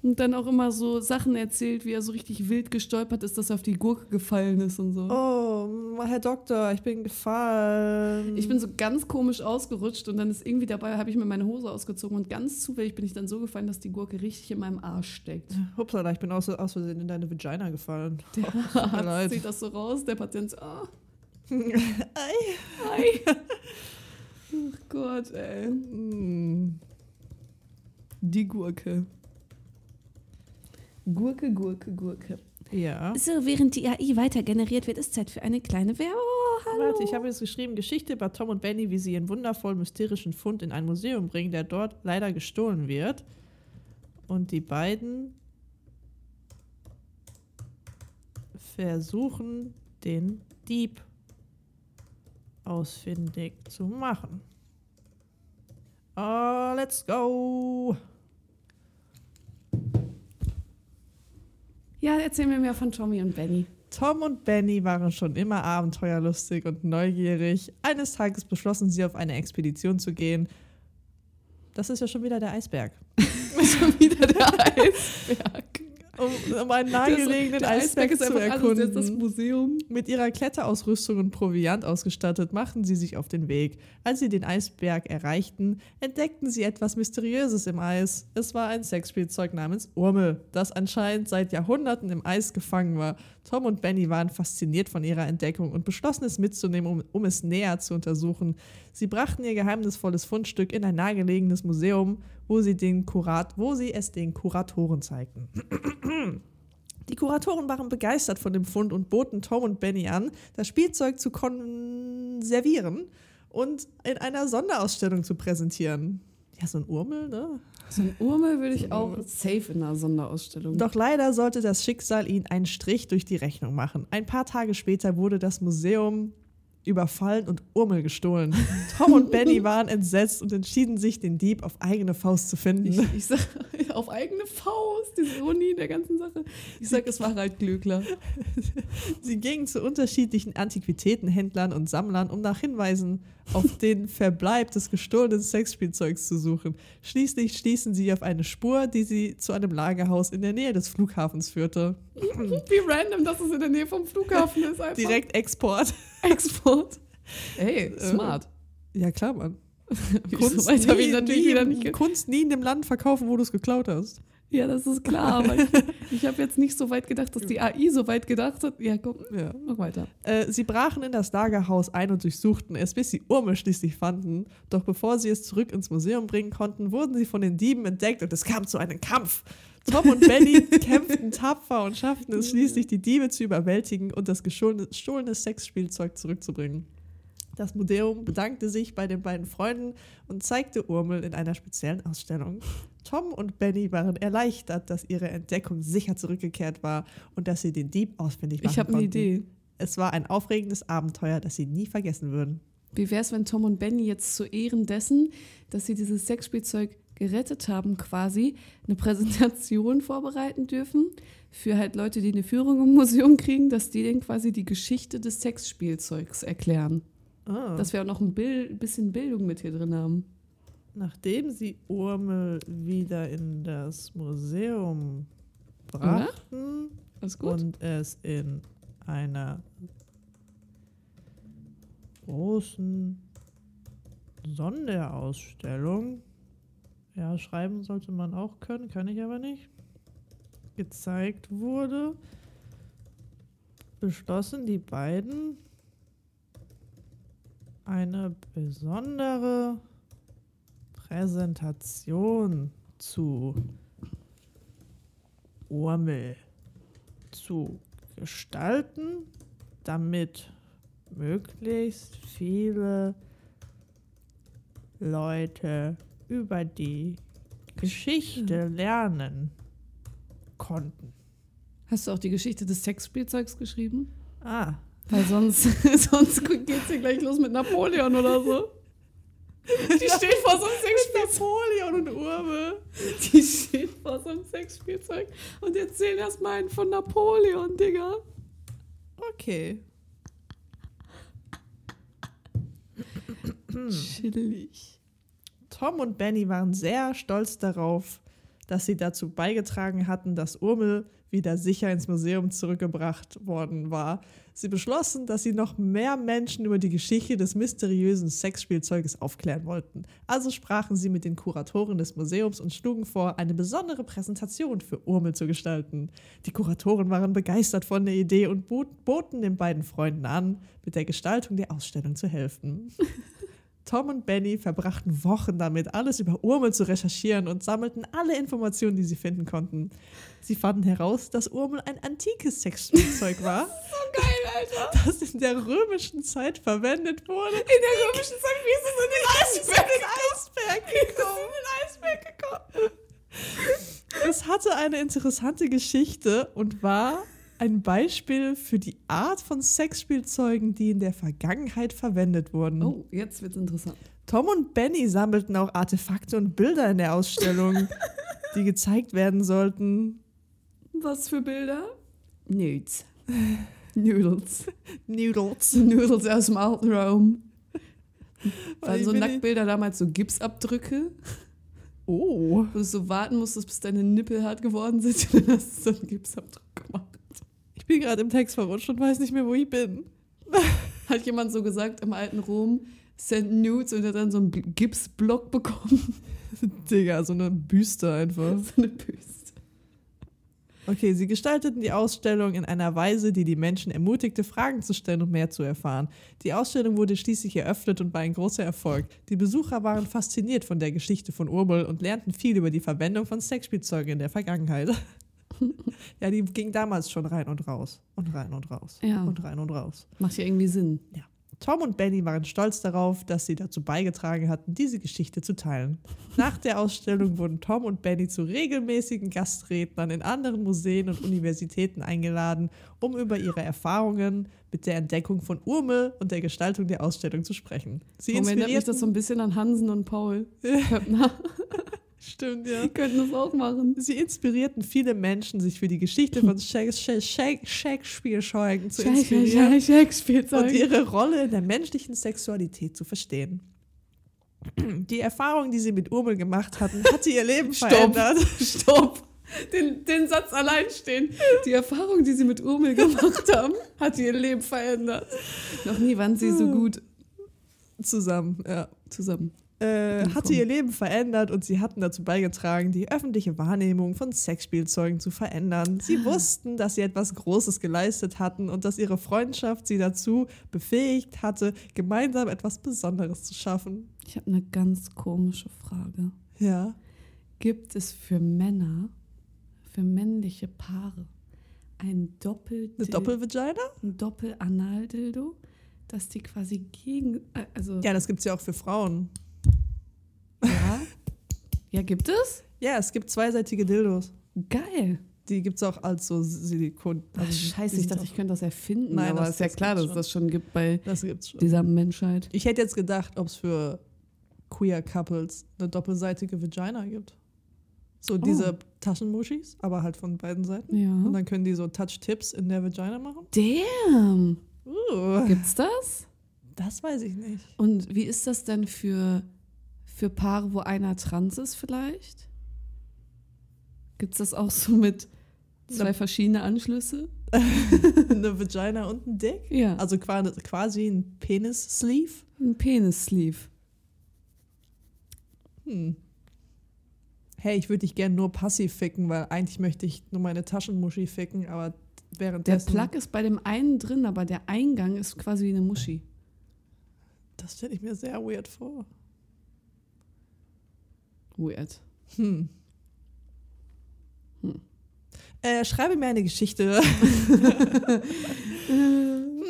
Und dann auch immer so Sachen erzählt, wie er so richtig wild gestolpert ist, dass er auf die Gurke gefallen ist und so. Oh, Herr Doktor, ich bin gefallen. Ich bin so ganz komisch ausgerutscht und dann ist irgendwie dabei, habe ich mir meine Hose ausgezogen und ganz zufällig bin ich dann so gefallen, dass die Gurke richtig in meinem Arsch steckt. Hupsala, ich bin aus, aus Versehen in deine Vagina gefallen. Der Oh, Arzt leid. sieht das so raus, der Patient so, ah, Ei. hi. Ach Gott, ey. Mm. Die Gurke. Gurke, Gurke, Gurke. Ja. So, während die AI weiter generiert wird, ist Zeit für eine kleine Werbung. Oh, hallo. Warte, ich habe jetzt geschrieben, Geschichte über Tom und Benny, wie sie ihren wundervoll mysterischen Fund in ein Museum bringen, der dort leider gestohlen wird. Und die beiden versuchen, den Dieb ausfindig zu machen. Oh, let's go! Ja, erzähl mir mehr von Tommy und Benny. Tom und Benny waren schon immer abenteuerlustig und neugierig. Eines Tages beschlossen sie, auf eine Expedition zu gehen. Das ist ja schon wieder der Eisberg. Schon wieder der Eisberg. Um, um einen nahegelegenen der Eisberg, ist zu einfach alles, das erkunden. Museum. Mit ihrer Kletterausrüstung und Proviant ausgestattet, machten sie sich auf den Weg. Als sie den Eisberg erreichten, entdeckten sie etwas Mysteriöses im Eis. Es war ein Sexspielzeug namens Urmel, das anscheinend seit Jahrhunderten im Eis gefangen war. Tom und Benny waren fasziniert von ihrer Entdeckung und beschlossen es mitzunehmen, um, um es näher zu untersuchen. Sie brachten ihr geheimnisvolles Fundstück in ein nahegelegenes Museum, wo sie, den Kurat, wo sie es den Kuratoren zeigten. Die Kuratoren waren begeistert von dem Fund und boten Tom und Benny an, das Spielzeug zu konservieren und in einer Sonderausstellung zu präsentieren. Ja, so ein Urmel, ne? So ein Urmel würde ich auch safe in einer Sonderausstellung. Doch leider sollte das Schicksal ihnen einen Strich durch die Rechnung machen. Ein paar Tage später wurde das Museum überfallen und Urmel gestohlen. Tom und Benny waren entsetzt und entschieden sich, den Dieb auf eigene Faust zu finden. Ich, ich sag, auf eigene Faust, diese Ironie der ganzen Sache. Ich sag, es war halt Glöckler. Sie gingen zu unterschiedlichen Antiquitätenhändlern und Sammlern, um nach Hinweisen auf den Verbleib des gestohlenen Sexspielzeugs zu suchen. Schließlich stießen sie auf eine Spur, die sie zu einem Lagerhaus in der Nähe des Flughafens führte. Wie random, dass es in der Nähe vom Flughafen ist. Einfach. Direkt Export. Export. Hey, smart. Ja, klar, Mann. Kunst so weit habe ich natürlich nie, wieder nicht Kunst nie in dem Land verkaufen, wo du es geklaut hast. Ja, das ist klar, aber ich, ich habe jetzt nicht so weit gedacht, dass die AI so weit gedacht hat. Ja, komm, Ja. mach weiter. Äh, sie brachen in das Lagerhaus ein und durchsuchten es, bis sie Urmel schließlich fanden. Doch bevor sie es zurück ins Museum bringen konnten, wurden sie von den Dieben entdeckt und es kam zu einem Kampf. Tom und Benny kämpften tapfer und schafften es schließlich, die Diebe zu überwältigen und das gestohlene Sexspielzeug zurückzubringen. Das Museum bedankte sich bei den beiden Freunden und zeigte Urmel in einer speziellen Ausstellung. Tom und Benny waren erleichtert, dass ihre Entdeckung sicher zurückgekehrt war und dass sie den Dieb ausfindig machen Ich habe eine. Idee. Es war ein aufregendes Abenteuer, das sie nie vergessen würden. Wie wäre es, wenn Tom und Benny jetzt zu Ehren dessen, dass sie dieses Sexspielzeug gerettet haben, quasi eine Präsentation vorbereiten dürfen für halt Leute, die eine Führung im Museum kriegen, dass die denen quasi die Geschichte des Sexspielzeugs erklären. Ah. Dass wir auch noch ein Bild, bisschen Bildung mit hier drin haben. Nachdem sie Urmel wieder in das Museum brachten und es in einer großen Sonderausstellung, ja, schreiben sollte man auch können, kann ich aber nicht, gezeigt wurde, beschlossen die beiden eine besondere Präsentation zu Urmel zu gestalten, damit möglichst viele Leute über die Geschichte lernen konnten. Hast du auch die Geschichte des Sexspielzeugs geschrieben? Ah, Weil sonst, sonst geht's hier gleich los mit Napoleon oder so. Die steht vor so einem Sexspielzeug. Napoleon und Urmel. Die steht vor so einem Sexspielzeug und erzählen erstmal einen von Napoleon, Digga. Okay. Chillig. Tom und Benny waren sehr stolz darauf, dass sie dazu beigetragen hatten, dass Urmel wieder sicher ins Museum zurückgebracht worden war. Sie beschlossen, dass sie noch mehr Menschen über die Geschichte des mysteriösen Sexspielzeuges aufklären wollten. Also sprachen sie mit den Kuratoren des Museums und schlugen vor, eine besondere Präsentation für Urmel zu gestalten. Die Kuratoren waren begeistert von der Idee und bot- boten den beiden Freunden an, mit der Gestaltung der Ausstellung zu helfen. Tom und Benny verbrachten Wochen damit, alles über Urmel zu recherchieren und sammelten alle Informationen, die sie finden konnten. Sie fanden heraus, dass Urmel ein antikes Sexspielzeug war, So geil, Alter. das in der römischen Zeit verwendet wurde. In der römischen Zeit, wie ist es in den Eisberg Eisberg gekommen. in den Eisberg gekommen? Es hatte eine interessante Geschichte und war ein Beispiel für die Art von Sexspielzeugen, die in der Vergangenheit verwendet wurden. Oh, jetzt wird's interessant. Tom und Benny sammelten auch Artefakte und Bilder in der Ausstellung, die gezeigt werden sollten. Was für Bilder? Nudes. Noodles. Noodles. Noodles aus dem alten Raum. Waren so Nacktbilder damals so Gipsabdrücke, Oh. wo du so warten musstest, bis deine Nippel hart geworden sind. Und dann hast du so einen Gipsabdruck gemacht. Ich bin gerade im Text verrutscht und weiß nicht mehr, wo ich bin. Hat jemand so gesagt im alten Rom, send nudes und hat dann so einen Gipsblock bekommen. Digga, so eine Büste einfach. so eine Büste. Okay, sie gestalteten die Ausstellung in einer Weise, die die Menschen ermutigte, Fragen zu stellen und mehr zu erfahren. Die Ausstellung wurde schließlich eröffnet und war ein großer Erfolg. Die Besucher waren fasziniert von der Geschichte von Urmel und lernten viel über die Verwendung von Sexspielzeugen in der Vergangenheit. ja, die ging damals schon rein und raus und rein und raus Ja. und rein und raus. Macht ja irgendwie Sinn. Tom und Benny waren stolz darauf, dass sie dazu beigetragen hatten, diese Geschichte zu teilen. Nach der Ausstellung wurden Tom und Benny zu regelmäßigen Gastrednern in anderen Museen und Universitäten eingeladen, um über ihre Erfahrungen mit der Entdeckung von Urmel und der Gestaltung der Ausstellung zu sprechen. Sie Warum erinnert mich das so ein bisschen an Hansen und Paul. Stimmt, ja. Die könnten das auch machen. Sie inspirierten viele Menschen, sich für die Geschichte von Shak- Shak- Shak- Shakespeare-Scheugen zu inspirieren. und ihre Rolle in der menschlichen Sexualität zu verstehen. Die Erfahrung, die sie mit Urmel gemacht hatten, hatte ihr Leben Stopp. verändert. Stopp! Den, den Satz allein stehen. Die Erfahrung, die sie mit Urmel gemacht haben, hat ihr Leben verändert. Noch nie waren sie so gut Zusammen, ja. zusammen. Äh, Willkommen. hatte ihr Leben verändert und sie hatten dazu beigetragen, die öffentliche Wahrnehmung von Sexspielzeugen zu verändern. Sie wussten, dass sie etwas Großes geleistet hatten und dass ihre Freundschaft sie dazu befähigt hatte, gemeinsam etwas Besonderes zu schaffen. Ich habe eine ganz komische Frage. Ja. Gibt es für Männer, für männliche Paare, ein Doppel Eine Doppelvagina? ein Doppelanaldildo dass die quasi gegen. äh, Also, Ja, das gibt es ja auch für Frauen. Ja. Ja, gibt es? Ja, es gibt zweiseitige Dildos. Geil. Die gibt es auch als so Silikon. Ach, also die- scheiße, ich dachte, ich könnte das erfinden. Nein, aber das- ist ja klar, dass es das schon gibt bei Das gibt's schon. dieser Menschheit. Ich hätte jetzt gedacht, ob es für queer Couples eine doppelseitige Vagina gibt. So diese Taschenmuschis, aber halt von beiden Seiten. Und Ja. dann können die so Touch-Tips in der Vagina machen. Damn. Uh, Gibt's das? das weiß ich nicht. Und wie ist das denn für, für Paare, wo einer trans ist vielleicht? Gibt's das auch so mit zwei Na- verschiedene Anschlüsse? eine Vagina und ein Dick. Ja. Also quasi, ein Penis-Sleeve. Ein Penis-Sleeve. Hm. Hey, ich würde dich gern nur passiv ficken, weil eigentlich möchte ich nur meine Taschenmuschi ficken, aber Der währenddessen... Plug ist bei dem einen drin, aber der Eingang ist quasi wie eine Muschi. Das stelle ich mir sehr weird vor. Weird. Hm. Hm. Äh, schreibe mir eine Geschichte.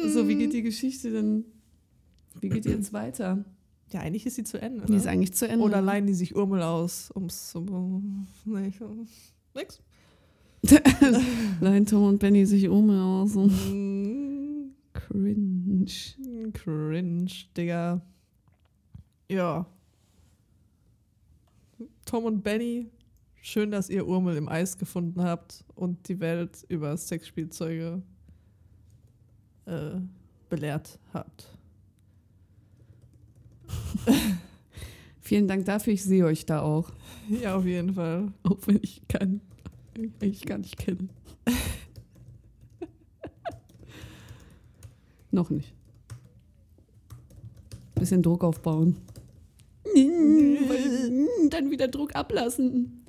So, wie geht die Geschichte denn? Wie geht die jetzt weiter? Ja, eigentlich ist sie zu Ende. Die ist Ne? eigentlich zu Ende. Oder leihen die sich Urmel aus, ums zu. Nee, nix. Leihen Tom und Benny sich um aus. Mm, Cringe. Cringe, Digga. Ja. Tom und Benny, schön, dass ihr Urmel im Eis gefunden habt und die Welt über Sexspielzeuge äh, belehrt habt. Vielen Dank dafür, ich sehe euch da auch. Ja, auf jeden Fall. Auch wenn ich kann. Ich gar nicht kenne. Noch nicht. Bisschen Druck aufbauen. Dann wieder Druck ablassen.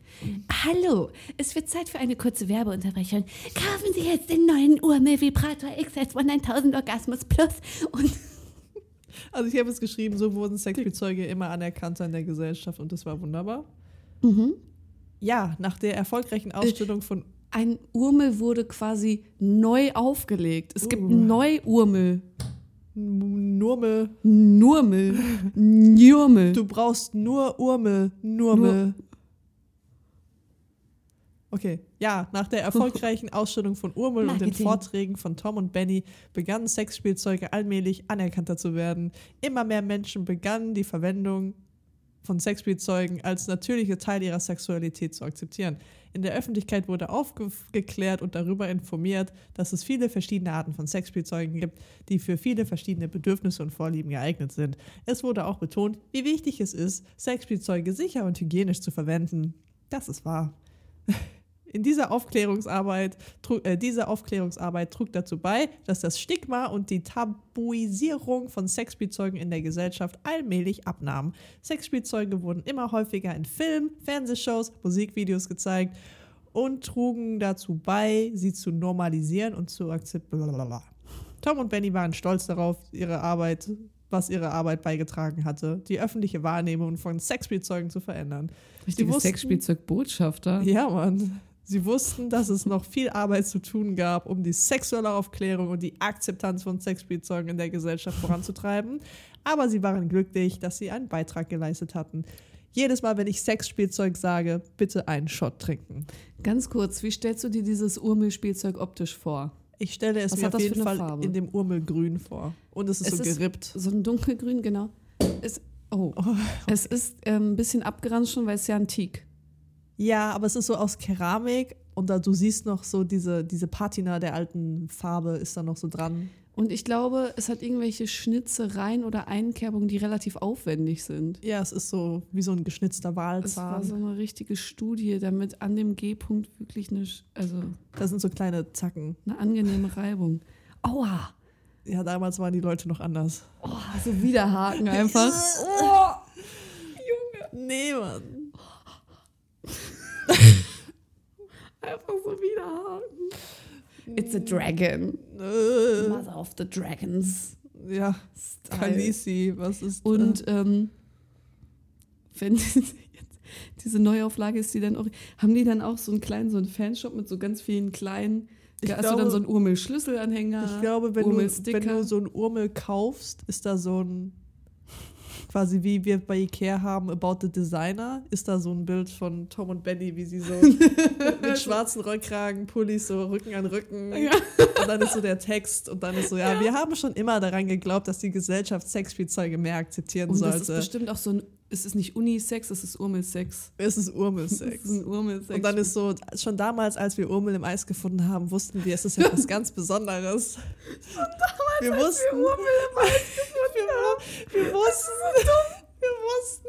Hallo, es wird Zeit für eine kurze Werbeunterbrechung. Kaufen Sie jetzt den neuen Urmel Vibrator XS 9000 Orgasmus Plus und Also ich habe es geschrieben, so wurden Sexspielzeuge immer anerkannter in der Gesellschaft und das war wunderbar. Mhm. Ja, nach der erfolgreichen Ausstellung von Ein Urmel wurde quasi neu aufgelegt. Es gibt Uh. Neu-Urmel. Nurmel. Nurmel. Njurmel. Du brauchst nur Urmel. Nurmel. Okay, ja, nach der erfolgreichen Ausstellung von Urmel und den Marketing. Vorträgen von Tom und Benny begannen Sexspielzeuge allmählich anerkannter zu werden. Immer mehr Menschen begannen die Verwendung von Sexspielzeugen als natürliche Teil ihrer Sexualität zu akzeptieren. In der Öffentlichkeit wurde aufgeklärt und darüber informiert, dass es viele verschiedene Arten von Sexspielzeugen gibt, die für viele verschiedene Bedürfnisse und Vorlieben geeignet sind. Es wurde auch betont, wie wichtig es ist, Sexspielzeuge sicher und hygienisch zu verwenden. Das ist wahr. In dieser Aufklärungsarbeit, trug, äh, diese Aufklärungsarbeit trug dazu bei, dass das Stigma und die Tabuisierung von Sexspielzeugen in der Gesellschaft allmählich abnahmen. Sexspielzeuge wurden immer häufiger in Filmen, Fernsehshows, Musikvideos gezeigt und trugen dazu bei, sie zu normalisieren und zu akzeptieren. Tom und Benny waren stolz darauf, ihre Arbeit, was ihre Arbeit beigetragen hatte, die öffentliche Wahrnehmung von Sexspielzeugen zu verändern. Richtige Sexspielzeug-Botschafter. Ja, Mann. Sie wussten, dass es noch viel Arbeit zu tun gab, um die sexuelle Aufklärung und die Akzeptanz von Sexspielzeugen in der Gesellschaft voranzutreiben. Aber sie waren glücklich, dass sie einen Beitrag geleistet hatten. Jedes Mal, wenn ich Sexspielzeug sage, bitte einen Shot trinken. Ganz kurz, wie stellst du dir dieses Urmel-Spielzeug optisch vor? Ich stelle es Was mir auf jeden Fall Farbe? in dem Urmelgrün vor. Und es ist Es so ist- gerippt. So ein dunkelgrün, genau. Es, oh. Es ist ähm, ein bisschen abgeranzt schon, weil es ja antik. Ja, aber es ist so aus Keramik und da du siehst noch so diese, diese Patina der alten Farbe ist da noch so dran. Und ich glaube, es hat irgendwelche Schnitzereien oder Einkerbungen, die relativ aufwendig sind. Ja, es ist so wie so ein geschnitzter Es war Walzahn. so eine richtige Studie, damit an dem G-Punkt wirklich eine, also Das sind so kleine Zacken. eine angenehme Reibung. Aua! Ja, damals waren die Leute noch anders. Oh, so Widerhaken einfach. Nee, Mann. Einfach so Widerhaken. It's a dragon. Äh, Mother of the Dragons. ja, Style. Khaleesi, was ist Und ähm, wenn diese, jetzt, diese Neuauflage ist, die dann auch, haben die dann auch so einen kleinen, so einen Fanshop mit so ganz vielen kleinen Ich Hast glaube, du dann so einen Urmel-Schlüsselanhänger? ich glaube wenn, du, wenn du so ein Urmel kaufst, ist da so ein, quasi wie wir bei Ikea haben, About the Designer, ist da so ein Bild von Tom und Benny, wie sie so mit schwarzen Rollkragen, Pullis, so Rücken an Rücken. Ja. Und dann ist so der Text und dann ist so, ja, wir haben schon immer daran geglaubt, dass die Gesellschaft Sexspielzeuge mehr akzeptieren Und das ist sollte. bestimmt auch so ein, es ist nicht Unisex, es ist Urmel-Sex. Es ist Es Urmelsex. ist ein Urmel-Sex. Und dann ist so, schon damals, als wir Urmel im Eis gefunden haben, wussten wir, es ist etwas ganz Besonderes. wir wussten, wir, wir wussten, wir wussten,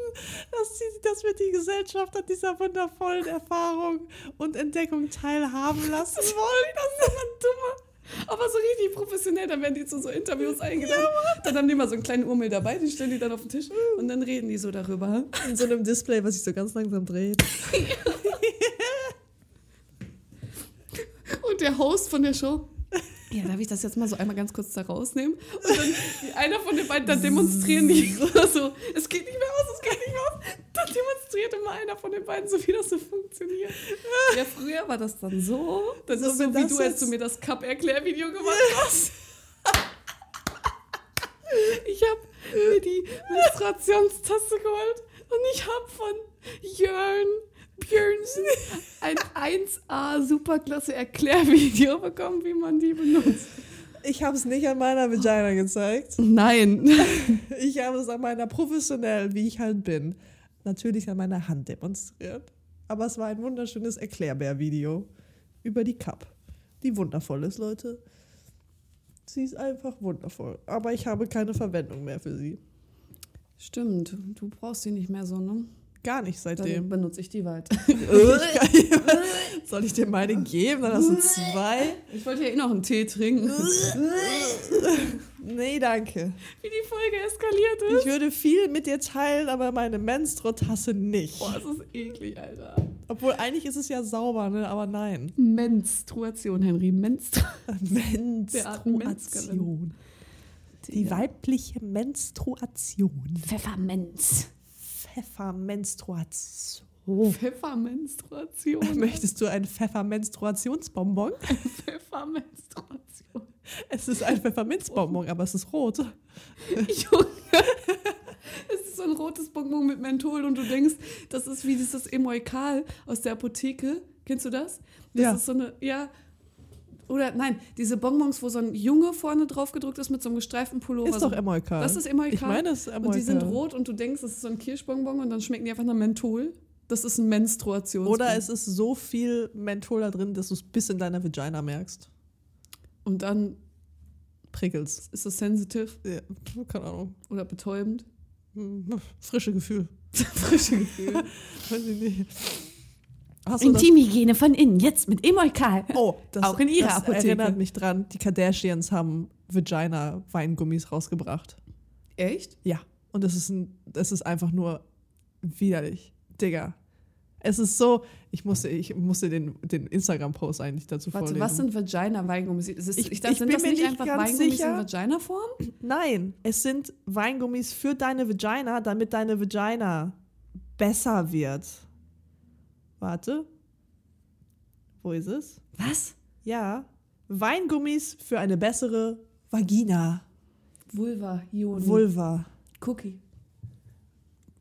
dass, die, dass wir die Gesellschaft an dieser wundervollen Erfahrung und Entdeckung teilhaben lassen wollen. Das ist immer dummer. Aber so richtig professionell, dann werden die zu so Interviews eingeladen. dann haben die mal so einen kleinen Urmel dabei, den stellen die dann auf den Tisch und dann reden die so darüber. In so einem Display, was sich so ganz langsam dreht. Und der Host von der Show. Ja, darf ich das jetzt mal so einmal ganz kurz da rausnehmen? Und dann einer von den beiden, dann demonstrieren die so, es geht nicht mehr aus, es geht nicht mehr aus. Dann demonstriert immer einer von den beiden so, wie das so funktioniert. Ja, früher war das dann so. Das So, ist so wie du, als du mir das Cup-Erklärvideo gemacht hast. Ich habe mir die Menstruationstasse geholt und ich habe von Jörn Björnsen ein 1A superklasse Erklärvideo bekommen, wie man die benutzt. Ich habe es nicht an meiner Vagina gezeigt. Nein. Ich habe es an meiner professionell, wie ich halt bin, natürlich an meiner Hand demonstriert. Aber es war ein wunderschönes Erklärbär-Video über die Cup, die wundervoll ist, Leute. Sie ist einfach wundervoll. Aber ich habe keine Verwendung mehr für sie. Stimmt, du brauchst die nicht mehr so, ne? Gar nicht Dann seitdem. benutze ich die weiter. Soll ich dir meine geben? Dann hast du zwei. Ich wollte ja eh noch einen Tee trinken. Nee, danke. Wie die Folge eskaliert Ich ist. würde viel mit dir teilen, aber meine Menstro-Tasse nicht. Boah, das ist eklig, Alter. Obwohl eigentlich ist es ja sauber, ne? Aber nein. Menstruation, Henry. Menstruation. Menstruation. Die weibliche Menstruation. Pfefferminz. Pfeffermenstruation. Pfeffermenstruation. Möchtest du ein Pfeffermenstruationsbonbon? Pfeffermenstruation. Es ist ein Pfefferminzbonbon, aber es ist rot. Junge. Es ist so ein rotes Bonbon mit Menthol und du denkst, das ist wie dieses Emoikal aus der Apotheke. Kennst du das? Das Ja. ist so eine, ja. Oder nein, diese Bonbons, wo so ein Junge vorne drauf gedruckt ist mit so einem gestreiften Pullover. Ist so. doch Emoikal. Das ist Emoikal. Ich meine, es ist Emoikal. Und die sind rot und du denkst, das ist so ein Kirschbonbon und dann schmecken die einfach nach Menthol. Das ist ein Menstruationsbonbon. Oder es ist so viel Menthol da drin, dass du es bis in deiner Vagina merkst. Und dann Prickelst. ist es sensitive Ja, keine Ahnung. oder betäubend. Hm, Frische Gefühl. Frische Gefühl. Weiß ich nicht. Hast das? Intimhygiene von innen, jetzt mit Emoikal. Oh, das, Auch in ihrer das Apotheke. erinnert mich dran. Die Kardashians haben Vagina-Weingummis rausgebracht. Echt? Ja. Und es ist, ein, es ist einfach nur widerlich. Digga. Es ist so, ich musste, ich musste den, den Instagram-Post eigentlich dazu Warte, vorlesen. was sind Vagina-Weingummis? Ich- Ich, dachte, ich sind das nicht einfach Weingummis sicher. in Vagina-Form? Nein, es sind Weingummis für deine Vagina, damit deine Vagina besser wird. Warte. Wo ist es? Was? Ja. Weingummis für eine bessere Vagina. Vulva, Joni. Vulva. Cookie.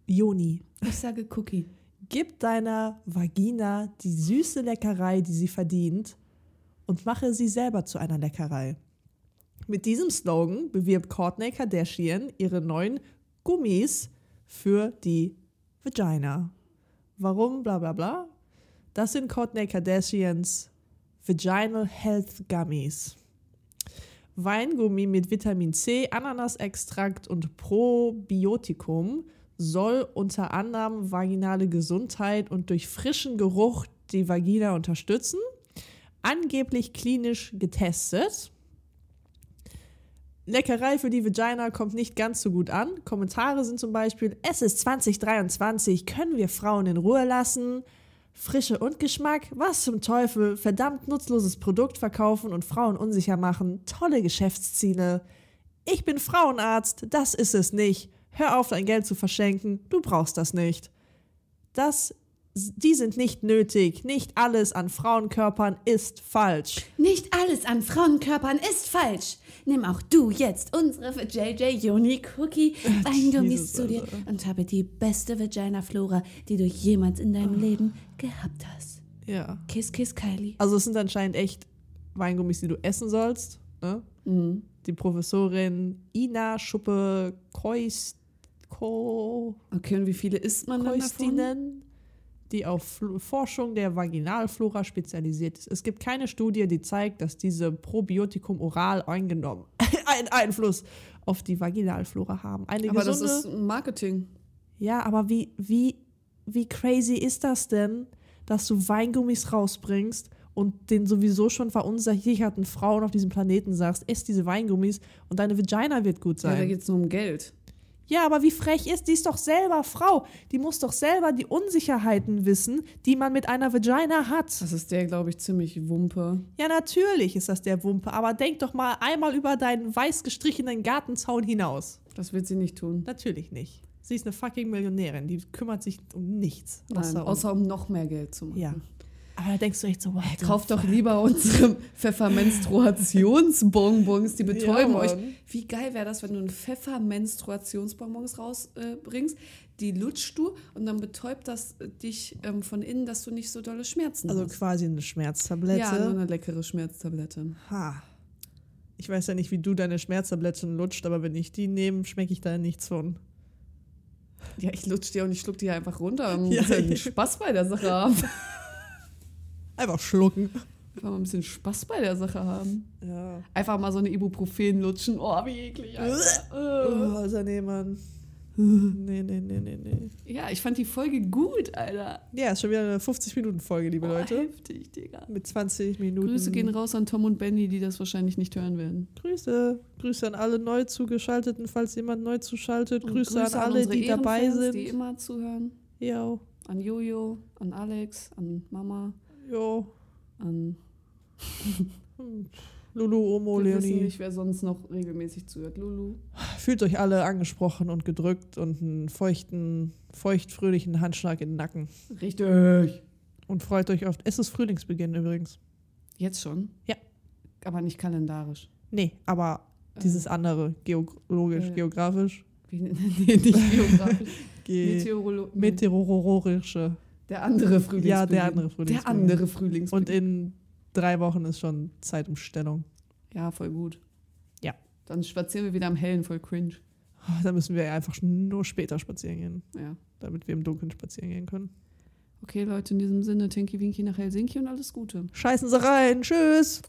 Joni. Ich sage Cookie. Gib deiner Vagina die süße Leckerei, die sie verdient, und mache sie selber zu einer Leckerei. Mit diesem Slogan bewirbt Kourtney Kardashian ihre neuen Gummis für die Vagina. Warum? Bla bla bla. Das sind Kourtney Kardashians Vaginal Health Gummies. Weingummi mit Vitamin C, Ananasextrakt und Probiotikum soll unter anderem vaginale Gesundheit und durch frischen Geruch die Vagina unterstützen. Angeblich klinisch getestet. Leckerei für die Vagina kommt nicht ganz so gut an. Kommentare sind zum Beispiel, es ist 2023, können wir Frauen in Ruhe lassen? Frische und Geschmack, was zum Teufel, verdammt nutzloses Produkt verkaufen und Frauen unsicher machen, tolle Geschäftsziele. Ich bin Frauenarzt, das ist es nicht. Hör auf, dein Geld zu verschenken, du brauchst das nicht. Das die sind nicht nötig. Nicht alles an Frauenkörpern ist falsch. Nicht alles an Frauenkörpern ist falsch. Nimm auch du jetzt unsere JJ Uni Cookie Weingummis zu dir und habe die beste Vagina Flora, die du jemals in deinem Leben gehabt hast. Ja. Kiss, kiss, Kylie. Also es sind anscheinend echt Weingummis, die du essen sollst. Ne? Mhm. Die Professorin Ina Schuppe Keust, Ko, Okay, und wie viele isst man dann davon? Die auf Forschung der Vaginalflora spezialisiert ist. Es gibt keine Studie, die zeigt, dass diese Probiotikum oral eingenommen einen Einfluss auf die Vaginalflora haben. Eine Aber das gesunde, ist Marketing. ja, aber wie, wie, wie crazy ist das denn, dass du Weingummis rausbringst und den sowieso schon verunsicherten Frauen auf diesem Planeten sagst, ess diese Weingummis und deine Vagina wird gut Ja, da sein. geht es nur um Geld. Ja, aber wie frech ist, die ist doch selber Frau. Die muss doch selber die Unsicherheiten wissen, die man mit einer Vagina hat. Das ist der, glaube ich, ziemlich Wumpe. Ja, natürlich ist das der Wumpe, aber denk doch mal einmal über deinen weiß gestrichenen Gartenzaun hinaus. Das wird sie nicht tun. Natürlich nicht. Sie ist eine fucking Millionärin, die kümmert sich um nichts. Nein, außer um- außer um noch mehr Geld zu machen. Ja. Aber da denkst du echt so, what the Kauft doch lieber unsere Pfeffermenstruationsbonbons, die betäuben Ja, euch. Wie geil wäre das, wenn du einen Pfeffermenstruationsbonbons rausbringst? Äh, die lutschst du und dann betäubt das dich ähm, von innen, dass du nicht so dolle Schmerzen Also hast. quasi eine Schmerztablette. Ja, nur eine leckere Schmerztablette. ha. Ich weiß ja nicht, wie du deine Schmerztabletten lutscht, aber wenn ich die nehme, schmecke ich da nichts von. Ja, ich lutsch die und ich schluck die einfach runter. Man Ja, ja. Spaß bei der Sache haben. Einfach schlucken. Einfach mal ein bisschen Spaß bei der Sache haben. Ja. Einfach mal so eine Ibuprofen lutschen. Oh, wie eklig, Alter. Oh, Alter, nee, Mann. Nee, nee, nee, nee, nee. Ja, ich fand die Folge gut, Alter. Ja, ist schon wieder eine 50-Minuten-Folge, liebe Oh, Leute. heftig, Digga. Mit 20 Minuten. Grüße gehen raus an Tom und Benny, die das wahrscheinlich nicht hören werden. Grüße. Grüße an alle neu zugeschalteten, falls jemand neu zuschaltet. Und Grüße, an alle, unsere die dabei sind. Die immer zuhören. Jo, An Jojo, an Alex, an Mama, jo. an. Hm. Lulu, Omo, Wir wissen Leonie. nicht, wer sonst noch regelmäßig zuhört. Lulu. Fühlt euch alle angesprochen und gedrückt und einen feuchten, feuchtfröhlichen Handschlag in den Nacken. Richtig. Und freut euch auf. Es ist Frühlingsbeginn übrigens. Jetzt schon? Ja. Aber nicht kalendarisch. Nee, aber Äh, dieses andere, geologisch, Äh. geografisch, Wie, nee, nicht geografisch. ge Meteorolo nee, meteororische. Der andere Frühlingsbeginn. Ja, der andere Der Frühlingsbeginn. andere Frühlingsbeginn. Und in drei Wochen ist schon Zeitumstellung. ja, voll gut. Ja. Dann spazieren wir wieder am Hellen, voll cringe. Oh, Da müssen wir einfach nur später spazieren gehen, Ja. damit wir im Dunkeln spazieren gehen können. Okay, Leute, in diesem Sinne, Tinky Winky nach Helsinki und alles Gute. Scheißen Sie rein. Tschüss.